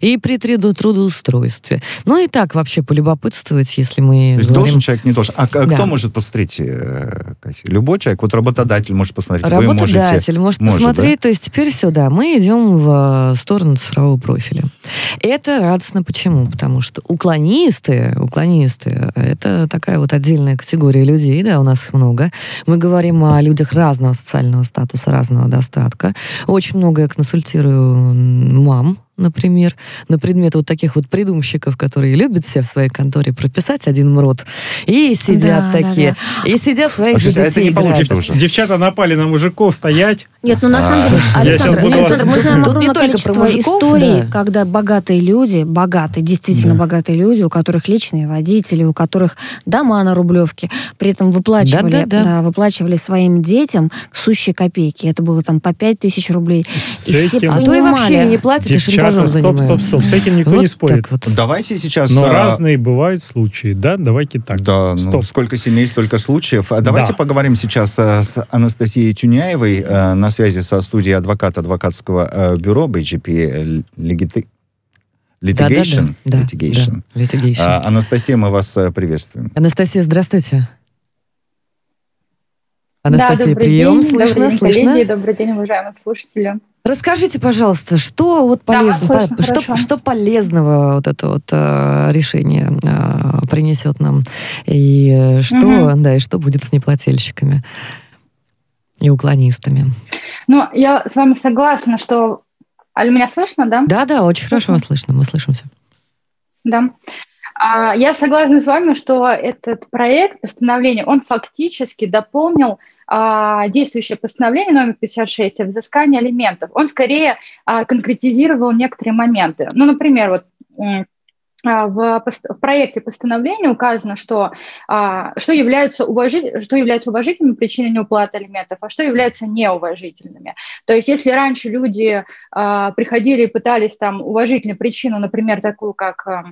и при трудоустройстве. Ну и так вообще полюбопытствовать, если мы То есть говорим... должен человек, не должен. А, к- Да. кто может посмотреть, э? Любой человек. Вот работодатель может посмотреть. Вы можете. Работодатель может Может, посмотреть. То есть теперь все, да, мы идем в э, сторону цифрового профиля. Это радостно почему? Потому что уклонисты, уклонисты, это такая вот отдельная категория людей, да, у нас их много. Мы говорим о людях разного социального статуса, разного достатка. Очень много я консультирую мам, например, на предмет вот таких вот придумщиков, которые любят все в своей конторе прописать один мрот, и сидят Да, да, такие, и сидят своих А, же кстати, это детей не. Девчата напали на мужиков стоять. Нет, ну на самом деле, А, Александр, Александр, мы знаем тут не огромное только про количество мужиков, историй, да. когда богатые люди, богатые, действительно Да. богатые люди, у которых личные водители, у которых дома на Рублевке, при этом выплачивали, да, выплачивали своим детям сущие копейки. Это было там по 5 тысяч рублей. С И все. А то и вообще не платят, шантажом Девчата, стоп, стоп, стоп. С этим никто Вот не спорит. так вот. Давайте сейчас... Но а, разные бывают случаи, да? Давайте так. Да, ну, Стоп. сколько семей, столько случаев. А давайте Да. поговорим сейчас э, с Анастасией Тюняевой э, на связи со студией адвоката адвокатского бюро BGP Legiti- Litigation. Да, да, да. Litigation. Да, litigation. А, Анастасия, мы вас приветствуем. Анастасия, здравствуйте. Анастасия, да, прием, день, слышно, добрый день, слышно. коллеги, добрый день, уважаемые слушатели. Расскажите, пожалуйста, что вот Да, полезно, слышно, по- что, что полезного вот это вот э, решение э, принесет нам и э, что, Мгм. да, и что будет с неплательщиками и уклонистами? Ну, я с вами согласна, что... Алло, меня слышно, да? Да, да, очень хорошо вас слышно, мы слышимся. Да. А, Я согласна с вами, что этот проект постановления, он фактически дополнил а, действующее постановление номер 56 о взыскании алиментов. Он скорее а, конкретизировал некоторые моменты. Ну, например, вот а, в, в проекте постановления указано, что, а, что, является уважи- что является уважительными причиной неуплаты алиментов, а что является неуважительными. То есть если раньше люди а, приходили и пытались там уважительную причину, например, такую как а,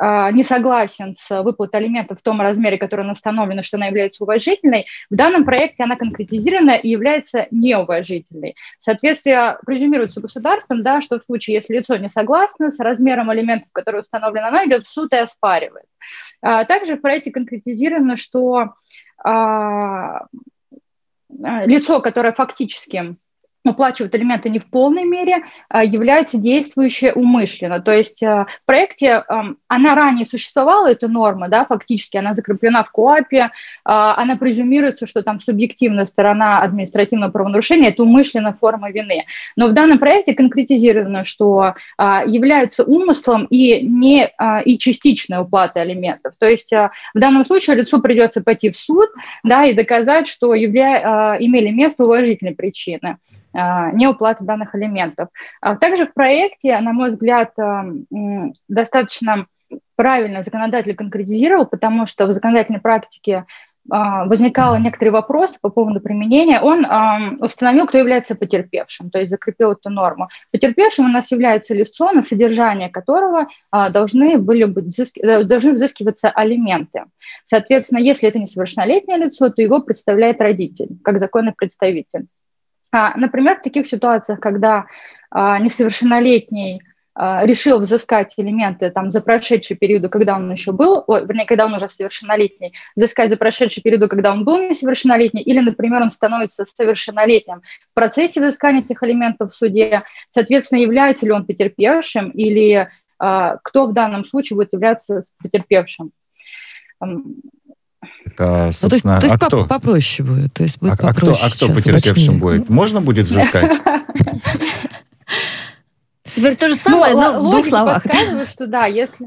не согласен с выплатой алиментов в том размере, который установлено, что она является уважительной, в данном проекте она конкретизирована и является неуважительной. Соответствие презюмируется государством, да, что в случае, если лицо не согласно с размером алиментов, которые установлены, оно идет в суд и оспаривает. А, Также в проекте конкретизировано, что а, лицо, которое фактически уплачивают элементы не в полной мере, а, является действующей умышленно. То есть а, в проекте она ранее существовала, эта норма, да, фактически она закреплена в КОАПе, а, она презюмируется, что там субъективная сторона административного правонарушения – это умышленная форма вины. Но в данном проекте конкретизировано, что является умыслом и, не, и частичная уплата алиментов. То есть в данном случае лицу придется пойти в суд да, и доказать, что явля... имели место уважительные причины. А, неуплаты данных элементов. А также в проекте, на мой взгляд, а, достаточно правильно законодатель конкретизировал, потому что в законодательной практике возникало некоторые вопросы по поводу применения, он установил, кто является потерпевшим, то есть закрепил эту норму. Потерпевшим у нас является лицо, на содержание которого должны, были быть взыски, э, должны взыскиваться алименты. Соответственно, если это несовершеннолетнее лицо, то его представляет родитель, как законный представитель. А, например, в таких ситуациях, когда а, несовершеннолетний а, решил взыскать элементы там, за прошедший период, когда он еще был, о, вернее, когда он уже совершеннолетний, взыскать за прошедший период, когда он был несовершеннолетний, или, например, он становится совершеннолетним в процессе взыскания этих элементов в суде, соответственно, является ли он потерпевшим, или а, кто в данном случае будет являться потерпевшим. А, собственно, ну, то есть, то есть а кто? попроще будет. То есть будет а, а кто, а кто потерпевшим будет? Можно будет взыскать? Теперь то же самое, но в двух словах. что да, если...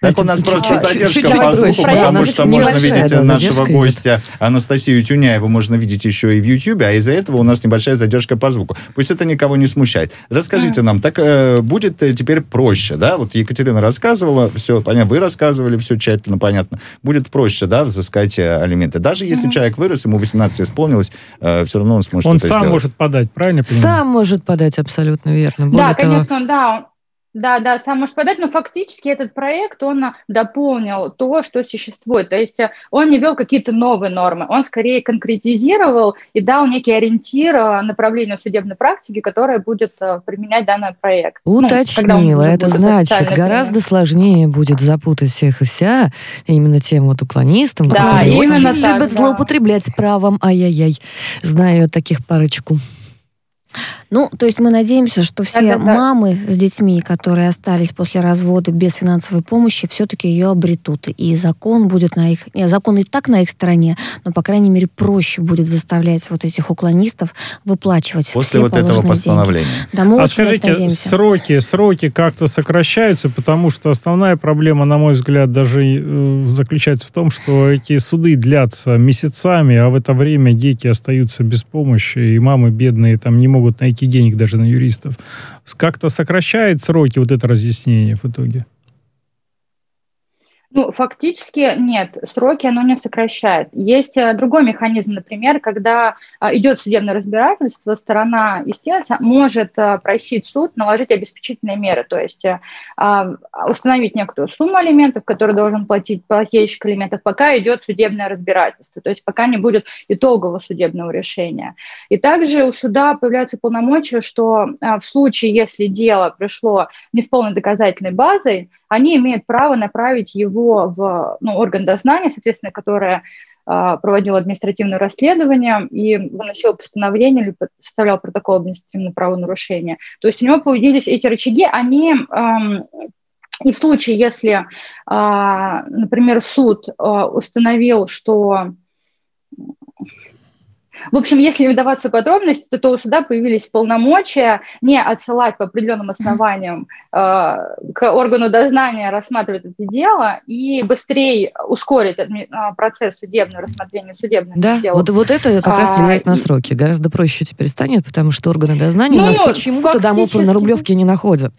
Так у нас просто задержка по звуку, потому что можно видеть нашего гостя Анастасию Тюняеву, можно видеть еще и в Ютьюбе, а из-за этого у нас небольшая задержка по звуку. Пусть это никого не смущает. Расскажите нам, так э, будет э, теперь проще, да? Вот Екатерина рассказывала, все понятно, вы рассказывали, все тщательно понятно. Будет проще, да, взыскать э, алименты. Даже если человек вырос, ему 18 исполнилось, все равно он сможет он сам может подать, правильно понимаю? Сам может подать, абсолютно верно. Да, конечно, да. Да, да, сам может подать, но фактически этот проект, он дополнил то, что существует. То есть э, он не вел какие-то новые нормы, он скорее конкретизировал и дал некий ориентир э, направлению судебной практики, которое будет э, применять данный проект. Ну, Уточнила, ну, это значит, гораздо принят. сложнее будет запутать всех и вся, именно тем вот уклонистам, да, которые очень любят да. злоупотреблять правом, ай-яй-яй. Знаю таких парочку. Ну, то есть мы надеемся, что все да, да, мамы с детьми, которые остались после развода без финансовой помощи, все-таки ее обретут. И закон будет на их... Нет, закон и так на их стороне, но, по крайней мере, проще будет заставлять вот этих уклонистов выплачивать После все вот этого постановления. Деньги. Да, мы а скажите, сроки, сроки как-то сокращаются, потому что основная проблема, на мой взгляд, даже э, заключается в том, что эти суды длятся месяцами, а в это время дети остаются без помощи, и мамы бедные там не могут найти найти денег даже на юристов. Как-то сокращает сроки вот это разъяснение в итоге? Ну, фактически нет, сроки оно не сокращает. Есть э, другой механизм, например, когда а, идет судебное разбирательство, сторона истец может а, просить суд наложить обеспечительные меры, то есть а, установить некоторую сумму алиментов, которую должен платить плательщик алиментов, пока идет судебное разбирательство, то есть пока не будет итогового судебного решения. И также у суда появляются полномочия, что в случае, если дело пришло не с полной доказательной базой, они имеют право направить его в ну, орган дознания, соответственно, которое а, проводил административное расследование и выносил постановление или составлял протокол административного правонарушения. То есть у него появились эти рычаги, они и в случае, если, а, например, суд а, установил, что в общем, если вдаваться в подробности, то, то у суда появились полномочия не отсылать по определенным основаниям э, к органу дознания рассматривать это дело и быстрее ускорить адми- а, процесс судебного рассмотрения судебного да, дела. Вот, вот это как раз влияет а, на сроки. Гораздо проще теперь станет, потому что органы дознания ну, у нас почему-то домов на Рублевке не находят.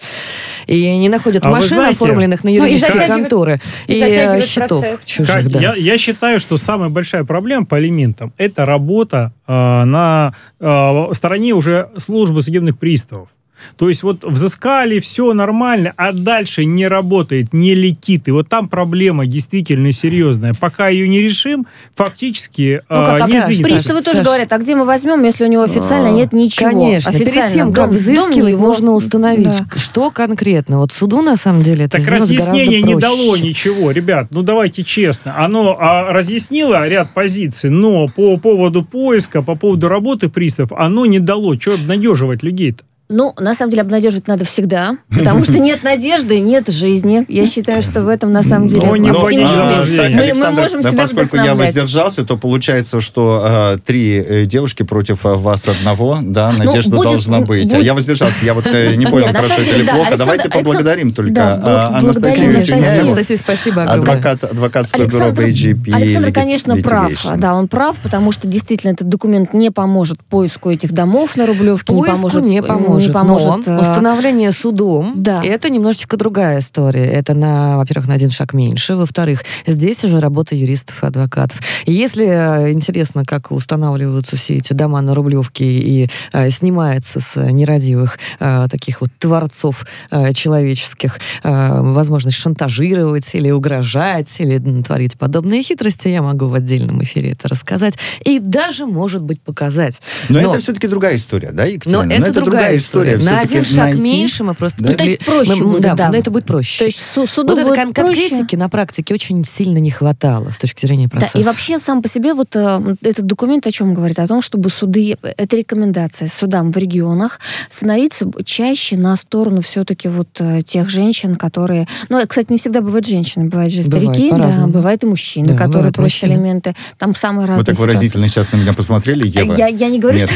И не находят а машин, знаете, оформленных на юридические ну, и конторы, и, и э, счетов процесс. чужих. Как, да. я, я считаю, что самая большая проблема по алиментам – это работа на э, стороне уже службы судебных приставов. То есть вот взыскали, все нормально, а дальше не работает, не летит. И вот там проблема действительно серьезная. Пока ее не решим, фактически Ну, как, а, а не сдвинется. приставы тоже Саш. говорят, а где мы возьмем, если у него официально А, нет ничего? Конечно, перед Официально тем, как взыскивать, его- нужно установить, Да. что конкретно. Вот суду, на самом деле, это Так разъяснение не дало ничего, ребят. Ну давайте честно. Оно а, разъяснило ряд позиций, но по поводу поиска, по поводу работы пристав, оно не дало. Что обнадеживать людей-то? Ну, на самом деле, обнадеживать надо всегда, потому что нет надежды, нет жизни. Я считаю, что в этом, на самом деле, Но не оптимизме мы, мы можем да, себя поскольку я воздержался, то получается, что э, три э, девушки против э, вас одного, да, Ну, надежда будет- должна быть. А будет- я воздержался, я вот э, не понял, хорошо это деле, или плохо. Александр- Давайте Александр- поблагодарим только да, а, бл- Анастасию. Анастасия, спасибо адвокат, адвокатского бюро Александр, BGP. Александр, конечно, прав. Да, он прав, потому что действительно этот документ не поможет поиску этих домов на Рублевке, не поможет, не поможет, не поможет, но э, установление судом Да. это немножечко другая история. Это на, во-первых, на один шаг меньше, во-вторых, здесь уже работа юристов и адвокатов. Если э, интересно, как устанавливаются все эти дома на Рублевке и э, снимается с нерадивых э, таких вот творцов э, человеческих э, возможность шантажировать или угрожать, или творить подобные хитрости, я могу в отдельном эфире это рассказать и даже, может быть, показать. Но, Но- это все-таки другая история, да, Но Екатерина? это, другая история. На Всё-таки один шаг найти- меньше мы просто... Да? Ну, то есть проще мы- будет, да, да. но это будет проще. То есть су- суду вот будет кон- проще. конкретики на практике очень сильно не хватало с точки зрения Да, процесса. и вообще сам по себе вот э, этот документ о чем говорит? О том, чтобы суды, это рекомендация судам в регионах становиться чаще на сторону все-таки вот э, тех женщин, которые... Ну, э, кстати, не всегда бывают женщины, бывают же Бывает старики, да, по-разному. бывают и мужчины, Да, которые просят мужчины. элементы. Там самые разные Вы так ситуации. выразительно сейчас на меня посмотрели, Ева. Я, я не говорю, Нет.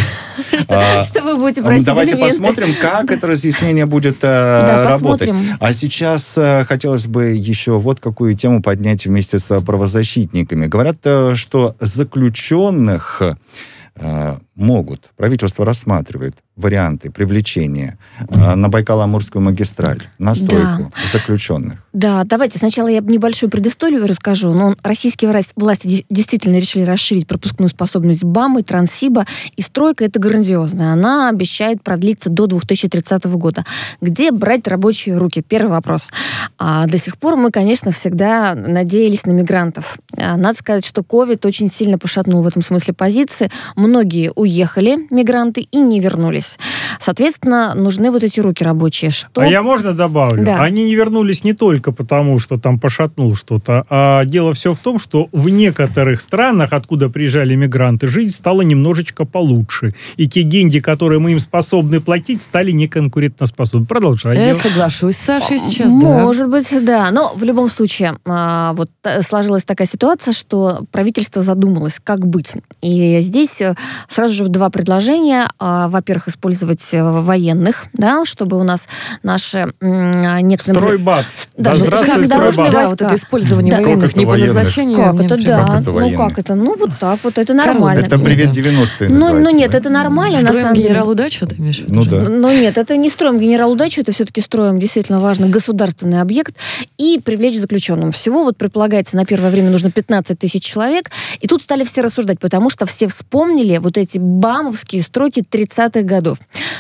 что, А, что вы будете просить Давайте элементы. Посмотрим, как это разъяснение будет э, работать. А сейчас э, хотелось бы еще вот какую тему поднять вместе с правозащитниками. Говорят, э, что заключенных э, могут, правительство рассматривает варианты привлечения э, на Байкало-Амурскую магистраль, на стройку заключенных. Да, давайте сначала я небольшую предысторию расскажу. Но российские власти, власти де- действительно решили расширить пропускную способность БАМа и Транссиба, и стройка это грандиозная. Она обещает продлиться до 2030 года. Где брать рабочие руки? Первый вопрос. А до сих пор мы, конечно, всегда надеялись на мигрантов. А, Надо сказать, что ковид очень сильно пошатнул в этом смысле позиции. Многие уехали, мигранты, и не вернулись. Соответственно, нужны вот эти руки рабочие. Что А я можно добавлю? Да. Они не вернулись не только потому, что там пошатнул что-то, а дело все в том, что в некоторых странах, откуда приезжали мигранты, жизнь стала немножечко получше. И те деньги, которые мы им способны платить, стали неконкурентоспособны. Продолжай. Я Ева. соглашусь с Сашей сейчас, да. Может быть, да. Но в любом случае, а, вот э, сложилась такая ситуация, что правительство задумалось, как быть. И здесь э, сразу же два предложения. А, Во-первых, использовать э, военных, да, чтобы у нас наши м, некоторые... Стройбат. Да, Да, же- здравствуй, Стройбат. Да, вот это использование Да. военных Как не это по назначению. Как это да? Как это ну как это? Ну вот так вот, это нормально. Это привет Да. 90-е Ну, ну нет, да? это нормально на Строим самом деле. генерал удачу, ты имеешь в виду? Ну да. Но нет, это не строим генерал удачу, это все-таки строим действительно важный государственный объект и привлечь заключенным. Всего вот предполагается на первое время нужно 15 тысяч человек. И тут стали все рассуждать, потому что все вспомнили вот эти бамовские стройки 30-х годов.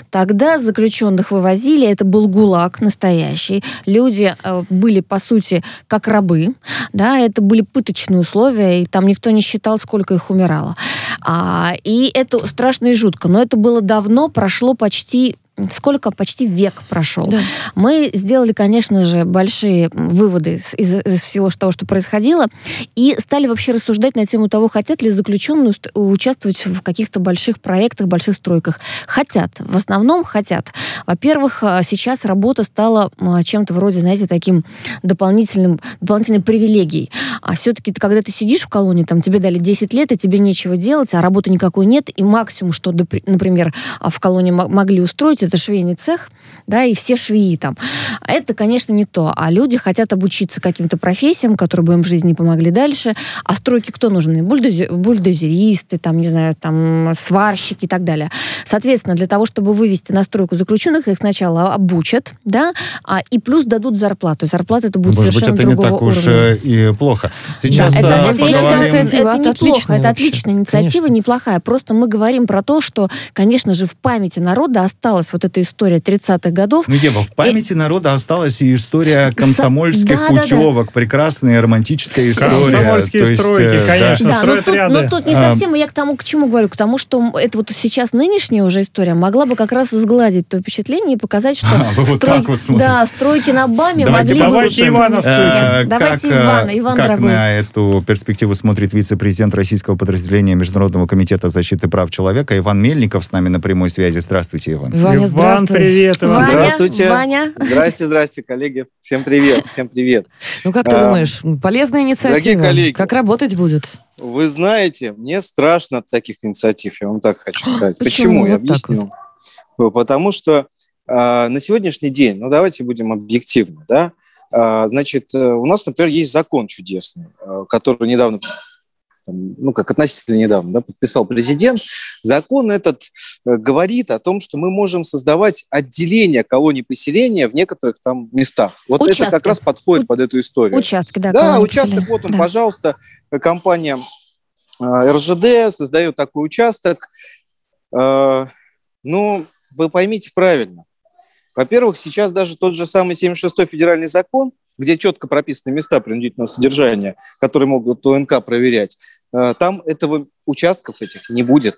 Тогда заключенных вывозили, это был ГУЛАГ настоящий. Люди э, были, по сути, как рабы. Да, это были пыточные условия, и там никто не считал, сколько их умирало. А, и это страшно и жутко. Но это было давно, прошло почти сколько почти век прошел. Да. Мы сделали, конечно же, большие выводы из, из- всего того, что происходило, и стали вообще рассуждать на тему того, хотят ли заключенные участвовать в каких-то больших проектах, больших стройках. Хотят. В основном хотят. Во-первых, а, сейчас работа стала а, чем-то вроде, знаете, таким дополнительным, дополнительной привилегией. А все-таки, когда ты сидишь в колонии, там тебе дали 10 лет, и тебе нечего делать, а работы никакой нет, и максимум, что, например, а, в колонии мо- могли устроить, это швейный цех, да, и все швеи там. А Это, конечно, не то. А люди хотят обучиться каким-то профессиям, которые бы им в жизни помогли дальше. А стройки кто нужны? Бульдозе- бульдозеристы, там, не знаю, там, сварщики и так далее. Соответственно, для того, чтобы вывести на стройку заключенных, их сначала обучат, да, а, и плюс дадут зарплату. Зарплата это будет Может быть, совершенно это не другого так уж уровня. э, и плохо. Сейчас Да, это, э, это, поговорим- это, это Это неплохо, отличная это отличная инициатива, Конечно. неплохая. Просто мы говорим про то, что, конечно же, в памяти народа осталось вот эта история 30-х годов. Ну, Ева, в памяти и... народа осталась и история комсомольских да, путевок. Да, да. Прекрасная романтическая история. Комсомольские есть, стройки, э, конечно, да. строят но тут, ряды. Но тут не а. совсем, а... я к тому, к чему говорю, к тому, что это вот сейчас нынешняя уже история могла бы как раз сгладить то впечатление и показать, что а, вы вот строй... так вот да, стройки на БАМе давайте могли бы... Давайте Ивана э, Давайте как, Ивана, Иван как дорогой. на эту перспективу смотрит вице-президент российского подразделения Международного комитета защиты прав человека Иван Мельников с нами на прямой связи. Здравствуйте, Иван. Ваня, Иван, привет, Иван. Ваня, Здравствуйте. Ваня. Здрасте, здрасте, коллеги. Всем привет, всем привет. Ну, как ты а, думаешь, полезная инициатива? Дорогие коллеги. Как работать будет? Вы знаете, мне страшно от таких инициатив, я вам так хочу сказать. Почему? Почему? Я объясню. Вот. Потому что э, на сегодняшний день, ну давайте будем объективны, да, э, значит, э, у нас, например, есть закон чудесный, э, который недавно ну, как относительно недавно, да, подписал президент, закон этот э, говорит о том, что мы можем создавать отделение колоний поселения в некоторых там местах. Вот Участки. это как раз подходит У... под эту историю. Участки, да. Да, участок, поселения. вот он, да. пожалуйста, компания э, РЖД создает такой участок. Э, ну, вы поймите правильно. Во-первых, сейчас даже тот же самый 76-й федеральный закон, где четко прописаны места принудительного содержания, которые могут ОНК проверять, Э, там этого участков этих не будет.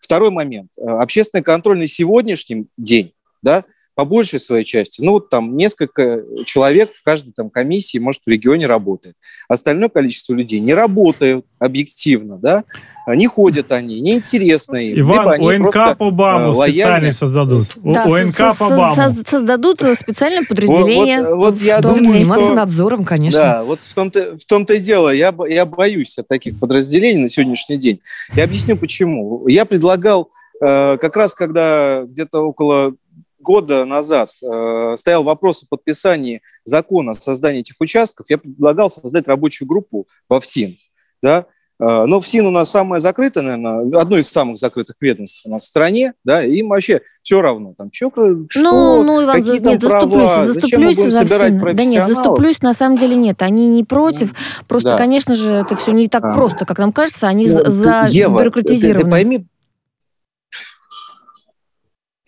Второй момент. Э, общественный контроль на сегодняшний день, да, по большей своей части, ну, вот там несколько человек в каждой там комиссии, может, в регионе работает. Остальное количество людей не работают объективно, да, не ходят они, неинтересно им. Иван, ОНК по БАМу э, специально создадут. Да, ОНК со- по БАМу. Создадут специальное подразделение. Вот, вот, вот я думаю, что... надзором, конечно. Да, вот в том-то, в том-то и дело. Я, я боюсь от таких подразделений на сегодняшний день. Я объясню, почему. Я предлагал э, как раз, когда где-то около года назад э, стоял вопрос о подписании закона о создании этих участков, я предлагал создать рабочую группу во ФСИН. Да? Э, но ФСИН у нас самое закрытое, наверное, одно из самых закрытых ведомств у нас в стране, да, им вообще все равно, там, что, что ну, ну, Иван, какие нет, там права, заступлюсь, зачем за собирать Да нет, заступлюсь, на самом деле нет, они не против, просто, да. конечно же, это все не так а. просто, как нам кажется, они ну, за Ева, бюрократизированы. Ты, ты пойми,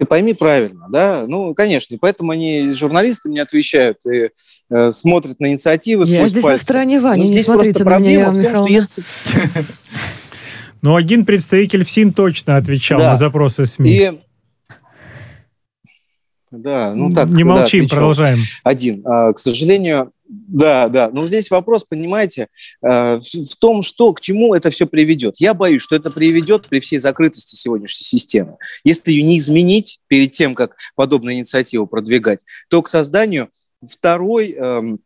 ты пойми правильно, да, ну, конечно, и поэтому они, журналисты мне отвечают и э, смотрят на инициативы Я здесь пальцем. на стороне Вани, ну, не смотрите на меня, в том, что если... Ну, один представитель ФСИН точно отвечал на запросы СМИ. Да, ну так. Не молчим, продолжаем. Один. А, к сожалению, да, да. Но здесь вопрос, понимаете, э, в том, что к чему это все приведет. Я боюсь, что это приведет при всей закрытости сегодняшней системы. Если ее не изменить перед тем, как подобную инициативу продвигать, то к созданию второй эм,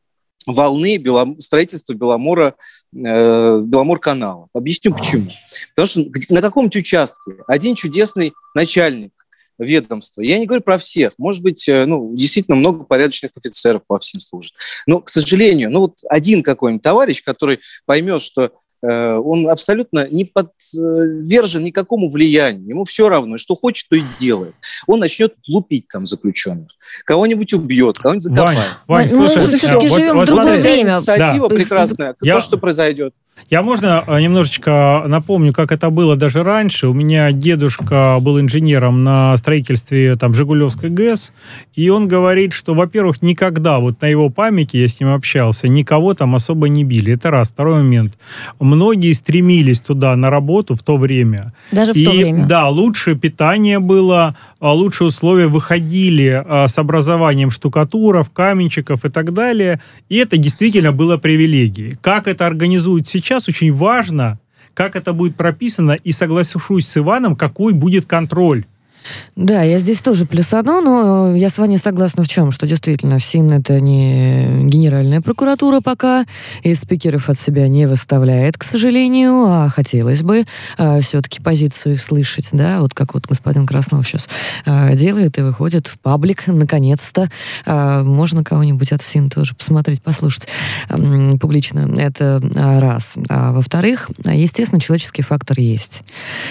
волны Белом... строительства Беломора, э, Беломор-канала. Объясню почему. Потому что на каком-нибудь участке один чудесный начальник ведомства. Я не говорю про всех. Может быть, э, ну, действительно много порядочных офицеров по всем служит. Но, к сожалению, ну вот один какой-нибудь товарищ, который поймет, что э, он абсолютно не подвержен никакому влиянию. Ему все равно, что хочет, то и делает. Он начнет лупить там заключенных. Кого-нибудь убьет, кого-нибудь закопает. Вань, Вань слушай, мы все-таки вот, живем вот, в другое время. Инициатива да. прекрасная. Я... То, что произойдет. Я можно э, немножечко напомню, как это было даже раньше. У меня дедушка был инженером на строительстве там Жигулевской ГЭС, и он говорит, что, во-первых, никогда, вот на его памяти я с ним общался, никого там особо не били. Это раз. Второй момент. Многие стремились туда на работу в то время. Даже в и, то время? Да, лучшее питание было, а лучшие условия выходили а, с образованием штукатуров, каменщиков и так далее. И это действительно было привилегией. Как это организуют сейчас? Сейчас очень важно, как это будет прописано, и соглашусь с Иваном, какой будет контроль. Да, я здесь тоже плюсану, но я с вами согласна в чем, что действительно ФСИН это не генеральная прокуратура пока, и спикеров от себя не выставляет, к сожалению, а хотелось бы а, все-таки позицию их слышать, да, вот как вот господин Краснов сейчас а, делает и выходит в паблик, наконец-то. А, можно кого-нибудь от ФСИН тоже посмотреть, послушать а, публично, это раз. А во-вторых, естественно, человеческий фактор есть.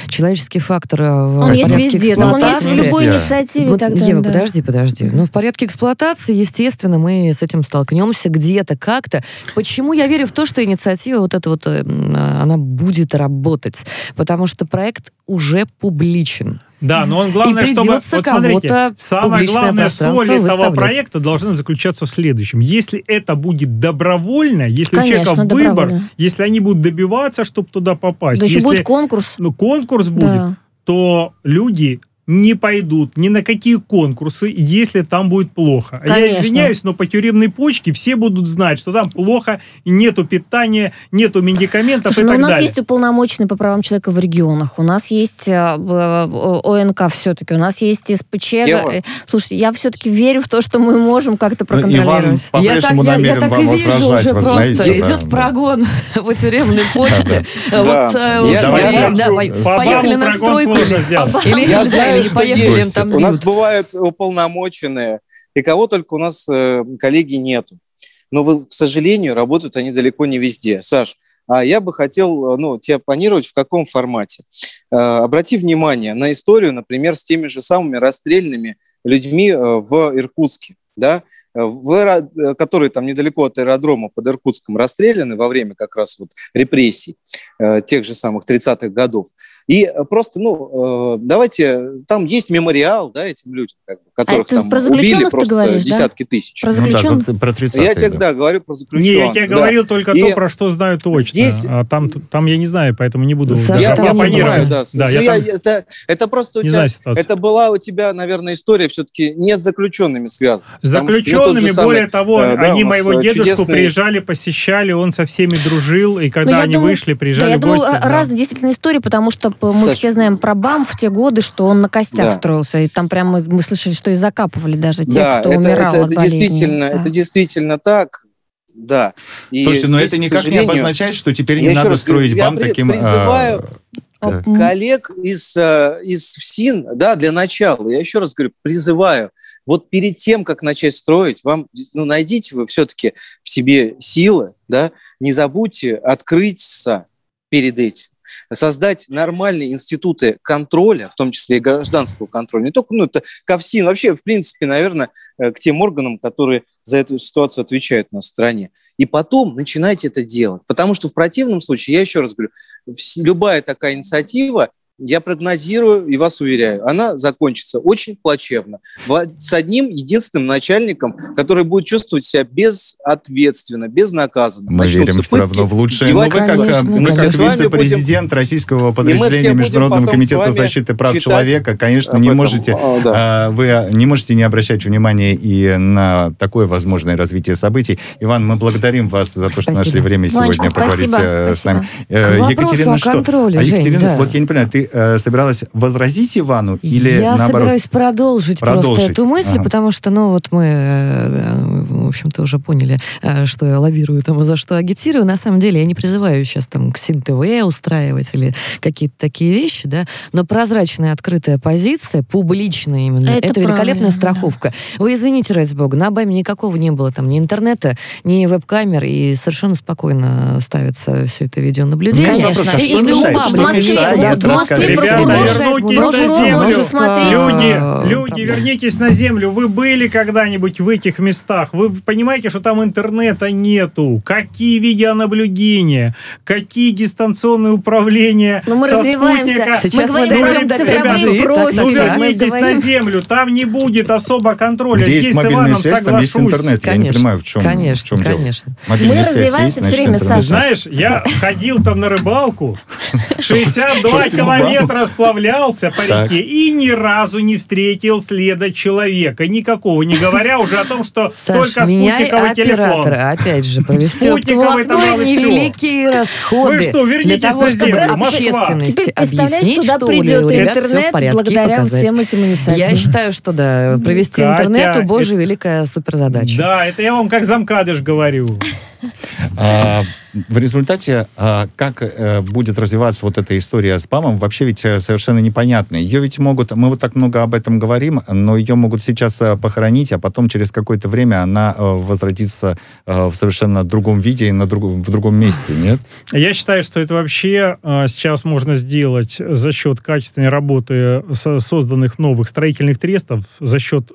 человеческий фактор э, в Он есть везде, так он есть в любой инициативе Вот, тогда. Ева, да. подожди, подожди. Ну, в порядке эксплуатации, естественно, мы с этим столкнемся где-то, как-то. Почему я верю в то, что инициатива вот эта вот, э, она будет работать? Потому что проект уже публичен. Да, но он главное, чтобы... Вот смотрите, самая главная пространство соль этого проекта должна заключаться в следующем. Если это будет добровольно, если у Конечно, человека выбор, добровольно. если они будут добиваться, чтобы туда попасть, Да еще если будет конкурс. ну, конкурс будет, Да. то люди не пойдут ни на какие конкурсы, если там будет плохо. А Я Конечно. извиняюсь, но по тюремной почке все будут знать, что там плохо, нету питания, нету медикаментов Слушай, и ну так у нас далее. есть уполномоченный по правам человека в регионах, у нас есть э, э, ОНК все-таки, у нас есть СПЧ. Ева. Э, Слушайте, я все-таки верю в то, что мы можем как-то Ну, Иван проконтролировать. по-прежнему я, так- я- я так и вижу уже вы просто. знаете. Идет да. прогон по тюремной почте. Да. Вот, э, поехали, на стройку. Я знаю, или что поехали, есть. там у нас бывают уполномоченные, и кого только у нас э, коллеги нету. Но, вы, к сожалению, работают они далеко не везде. Саш, а я бы хотел э, ну, тебя планировать в каком формате. Э, обрати внимание на историю, например, с теми же самыми расстрельными людьми э, в Иркутске, да, э, в которые там недалеко от аэродрома под Иркутском расстреляны во время как раз вот репрессий э, тех же самых 30-х годов. И э, просто, ну, э, давайте, там есть мемориал, да, этим людям, как бы, которых это там про убили заключенных просто говоришь, да? десятки тысяч. Про Ну да, заключенных? про 30 Я тебе, да, говорю про Не, заключенных. я тебе да. говорил только И то, про что знаю точно. здесь- А там, там я не знаю, поэтому не буду даже Я, там я не было. да. Да, я я- там это, это просто у не тебя, знаю это была у тебя, наверное, история все-таки не с заключенными связана. С заключенными, самый, более того, э, да, они моего э, дедушку чудесный- приезжали, посещали, он со всеми дружил, и когда Ну, я они думаю- вышли, Да, приезжали я в думаю, гости. э, да. разные действительно истории, потому что п- мы Саш. все знаем про БАМ в те годы, что он на костях Да. строился, и там прямо мы слышали, что и закапывали даже тех, Да, кто это, умирал это, от это болезней. действительно, Да. это действительно так. Да. И Слушайте, но здесь, это к никак не обозначает, что теперь я не надо говорю, строить я бам при- таким... а, призываю. М. коллег из, э, из ФСИН, да, для начала, я еще раз говорю, призываю, вот перед тем, как начать строить, вам, ну, найдите вы все-таки в себе силы, да, не забудьте открыться перед этим создать нормальные институты контроля, в том числе и гражданского контроля, не только ну, это КАФСИН, вообще, в принципе, наверное, э, к тем органам, которые за эту ситуацию отвечают в стране. И потом начинайте это делать. Потому что в противном случае, я еще раз говорю, любая такая инициатива, я прогнозирую и вас уверяю, она закончится очень плачевно. С одним единственным начальником, который будет чувствовать себя безответственно, безнаказанно. Мы Начнутся верим все пытки, равно в лучшее. Ну, вы как, Конечно, как Мы вами вице-президент российского подразделения будем Международного комитета защиты прав человека, конечно, не можете А, да. а, вы не можете не обращать внимания и на такое возможное развитие событий. Иван, мы благодарим вас за то, что Спасибо. нашли время Ванечка, сегодня поговорить спасибо, э, с нами. спасибо. Э, К вопросу о что? контроле, а Жень, Екатерина, да. вот я не понимаю, ты э, собиралась возразить Ивану или Я наоборот? собираюсь продолжить, Продолжить. просто эту мысль, Ага. потому что, ну, вот мы, э, в общем-то, уже поняли, э, что я лавирую там и за что агитирую. На самом деле я не призываю сейчас там к СИН-ТВ устраивать или какие-то такие вещи, да, но прозрачная открытая позиция, публичная именно, Это это, великолепная страховка. Вы извините, ради бога, на БАМе никакого не было там ни интернета, ни веб-камер, и совершенно спокойно ставится все это видеонаблюдение. Есть вопрос, а И любом мешает? Что в Москве, в Ребята, может, на землю. Люди, э, люди, вернитесь на землю. Вы были когда-нибудь в этих местах? Вы понимаете, что там интернета нету? Какие видеонаблюдения? Какие дистанционные управления Но мы со развиваемся. спутника? Сейчас Мы мы говорим про цифровые 5G, так, профили. Ну, вернитесь на землю, там не будет особо контроля. Где Здесь есть с мобильная Иваном связь, там есть соглашусь. интернет. Я не Конечно, понимаю, в чем, конечно, в чем дело. конечно. Мобильная Мы развиваемся значит, время, Саша. Знаешь, я ходил там на рыбалку, 62 Слушайте, ну, километра сплавлялся по реке и ни разу не встретил следа человека. Никакого, не говоря уже о том, что Саш, только меняй спутниковый телефон. Опять же, провести Спутниковый там всего. невеликие расходы. Вы что, вернитесь для того, на чтобы землю, Москва. общественности Теперь представляешь, объяснить, туда что у придет ребят всё в интернет порядке, и благодаря показать. всем этим инициативам. Я считаю, что да, провести Катя, интернету, боже, это- великая суперзадача. Да, это я вам как замкадыш говорю. В результате, а, как э, будет развиваться вот эта история с ПАМом, вообще ведь э, совершенно непонятно. Ее ведь могут, мы вот так много об этом говорим, но ее могут сейчас э, похоронить, а потом через какое-то время она возвратится в совершенно другом виде и на друг, в другом месте, нет? Я считаю, что это вообще сейчас можно сделать за счет качественной работы созданных новых строительных трестов, за счет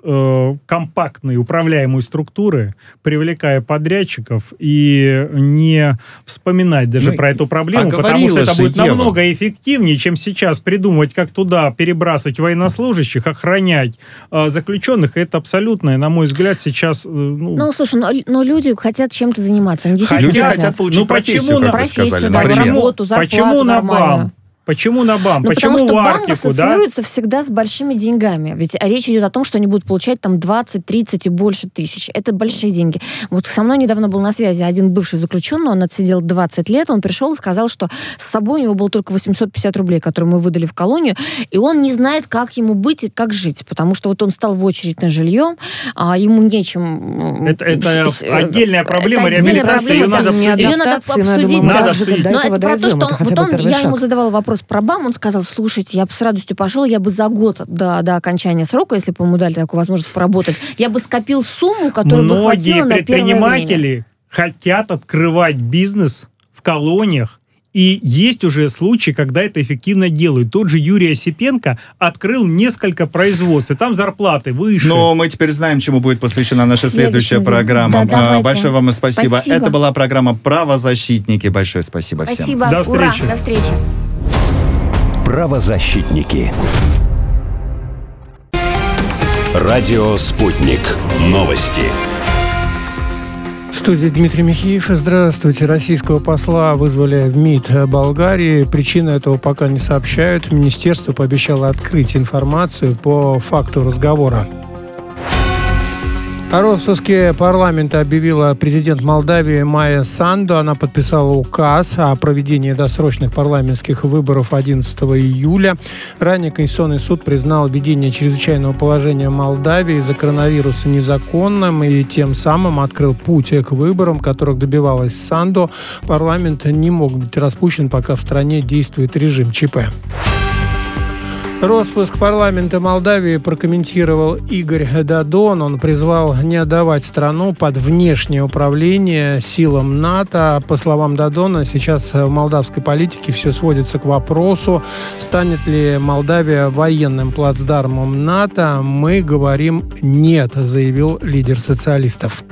компактной управляемой структуры, привлекая подрядчиков и не вспоминать даже ну, про эту проблему, а потому что это будет Ева. намного эффективнее, чем сейчас придумывать, как туда перебрасывать военнослужащих, охранять э, заключенных. Это абсолютно, на мой взгляд, сейчас... Э, ну, ну слушай, но, но люди хотят чем-то заниматься. Они люди хотят получить ну, почему на, профессию, сказали, да, работу, зарплату почему на БАМ? Почему на БАМ? Ну, Почему потому что в Арктику, БАМ ассоциируется да? всегда с большими деньгами. Ведь речь идет о том, что они будут получать там 20, 30 и больше тысяч. Это большие деньги. Вот со мной недавно был на связи один бывший заключенный, он отсидел 20 лет, он пришел и сказал, что с собой у него было только 850 рублей, которые мы выдали в колонию, и он не знает, как ему быть и как жить, потому что вот он стал в очередь на жилье, а ему нечем... Это, это отдельная проблема, это реабилитация, ее надо обсудить. Ее надо обсудить. Надо обсудить. Но это про то, что он, вот он, я ему задавала вопрос, вопрос про БАМ, он сказал, слушайте, я бы с радостью пошел, я бы за год до, до окончания срока, если бы ему дали такую возможность поработать, я бы скопил сумму, которую Многие бы хватило на предприниматели хотят открывать бизнес в колониях, и есть уже случаи, когда это эффективно делают. Тот же Юрий Осипенко открыл несколько производств, и там зарплаты выше. Но мы теперь знаем, чему будет посвящена наша следующая Следующий программа. Да, а, Большое вам спасибо. спасибо. Это была программа «Правозащитники». Большое спасибо, спасибо. всем. До встречи. Ура, до встречи правозащитники. Радио «Спутник». Новости. В студии Дмитрий Михеев. Здравствуйте. Российского посла вызвали в МИД Болгарии. Причины этого пока не сообщают. Министерство пообещало открыть информацию по факту разговора. О распуске парламента объявила президент Молдавии Майя Санду. Она подписала указ о проведении досрочных парламентских выборов 11 июля. Ранее Конституционный суд признал введение чрезвычайного положения Молдавии из-за коронавируса незаконным и тем самым открыл путь к выборам, которых добивалась Санду. Парламент не мог быть распущен, пока в стране действует режим ЧП. Роспуск парламента Молдавии прокомментировал Игорь Дадон. Он призвал не отдавать страну под внешнее управление силам НАТО. По словам Дадона, сейчас в молдавской политике все сводится к вопросу, станет ли Молдавия военным плацдармом НАТО. Мы говорим «нет», заявил лидер социалистов.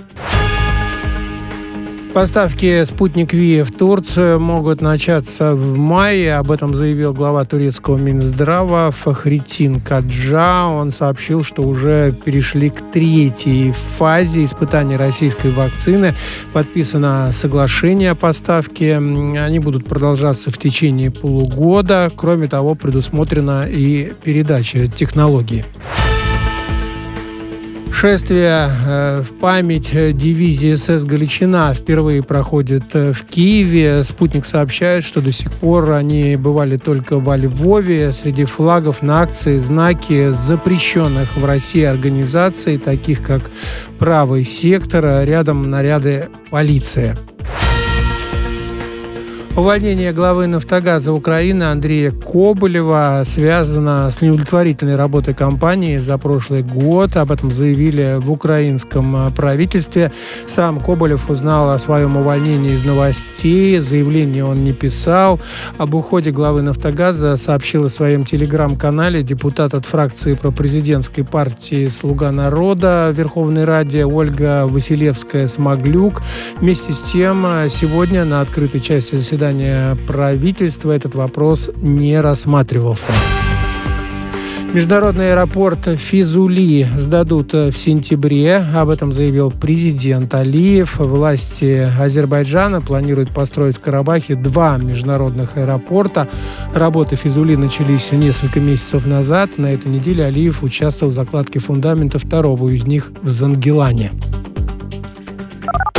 Поставки «Спутник Ви» в Турцию могут начаться в мае. Об этом заявил глава турецкого Минздрава Фахритин Каджа. Он сообщил, что уже перешли к третьей фазе испытания российской вакцины. Подписано соглашение о поставке. Они будут продолжаться в течение полугода. Кроме того, предусмотрена и передача технологии. Шествие э, в память дивизии СС «Галичина» впервые проходит э, в Киеве. Спутник сообщает, что до сих пор они бывали только во Львове. Среди флагов на акции знаки запрещенных в России организаций, таких как «Правый сектор», рядом наряды полиции. Увольнение главы «Нафтогаза Украины» Андрея Коболева связано с неудовлетворительной работой компании за прошлый год. Об этом заявили в украинском правительстве. Сам Коболев узнал о своем увольнении из новостей. Заявление он не писал. Об уходе главы «Нафтогаза» сообщила в своем телеграм-канале депутат от фракции пропрезидентской партии «Слуга народа» Верховной Раде Ольга Василевская-Смоглюк. Вместе с тем, сегодня на открытой части заседания заседания правительства этот вопрос не рассматривался. Международный аэропорт Физули сдадут в сентябре. Об этом заявил президент Алиев. Власти Азербайджана планируют построить в Карабахе два международных аэропорта. Работы Физули начались несколько месяцев назад. На этой неделе Алиев участвовал в закладке фундамента второго из них в Зангелане.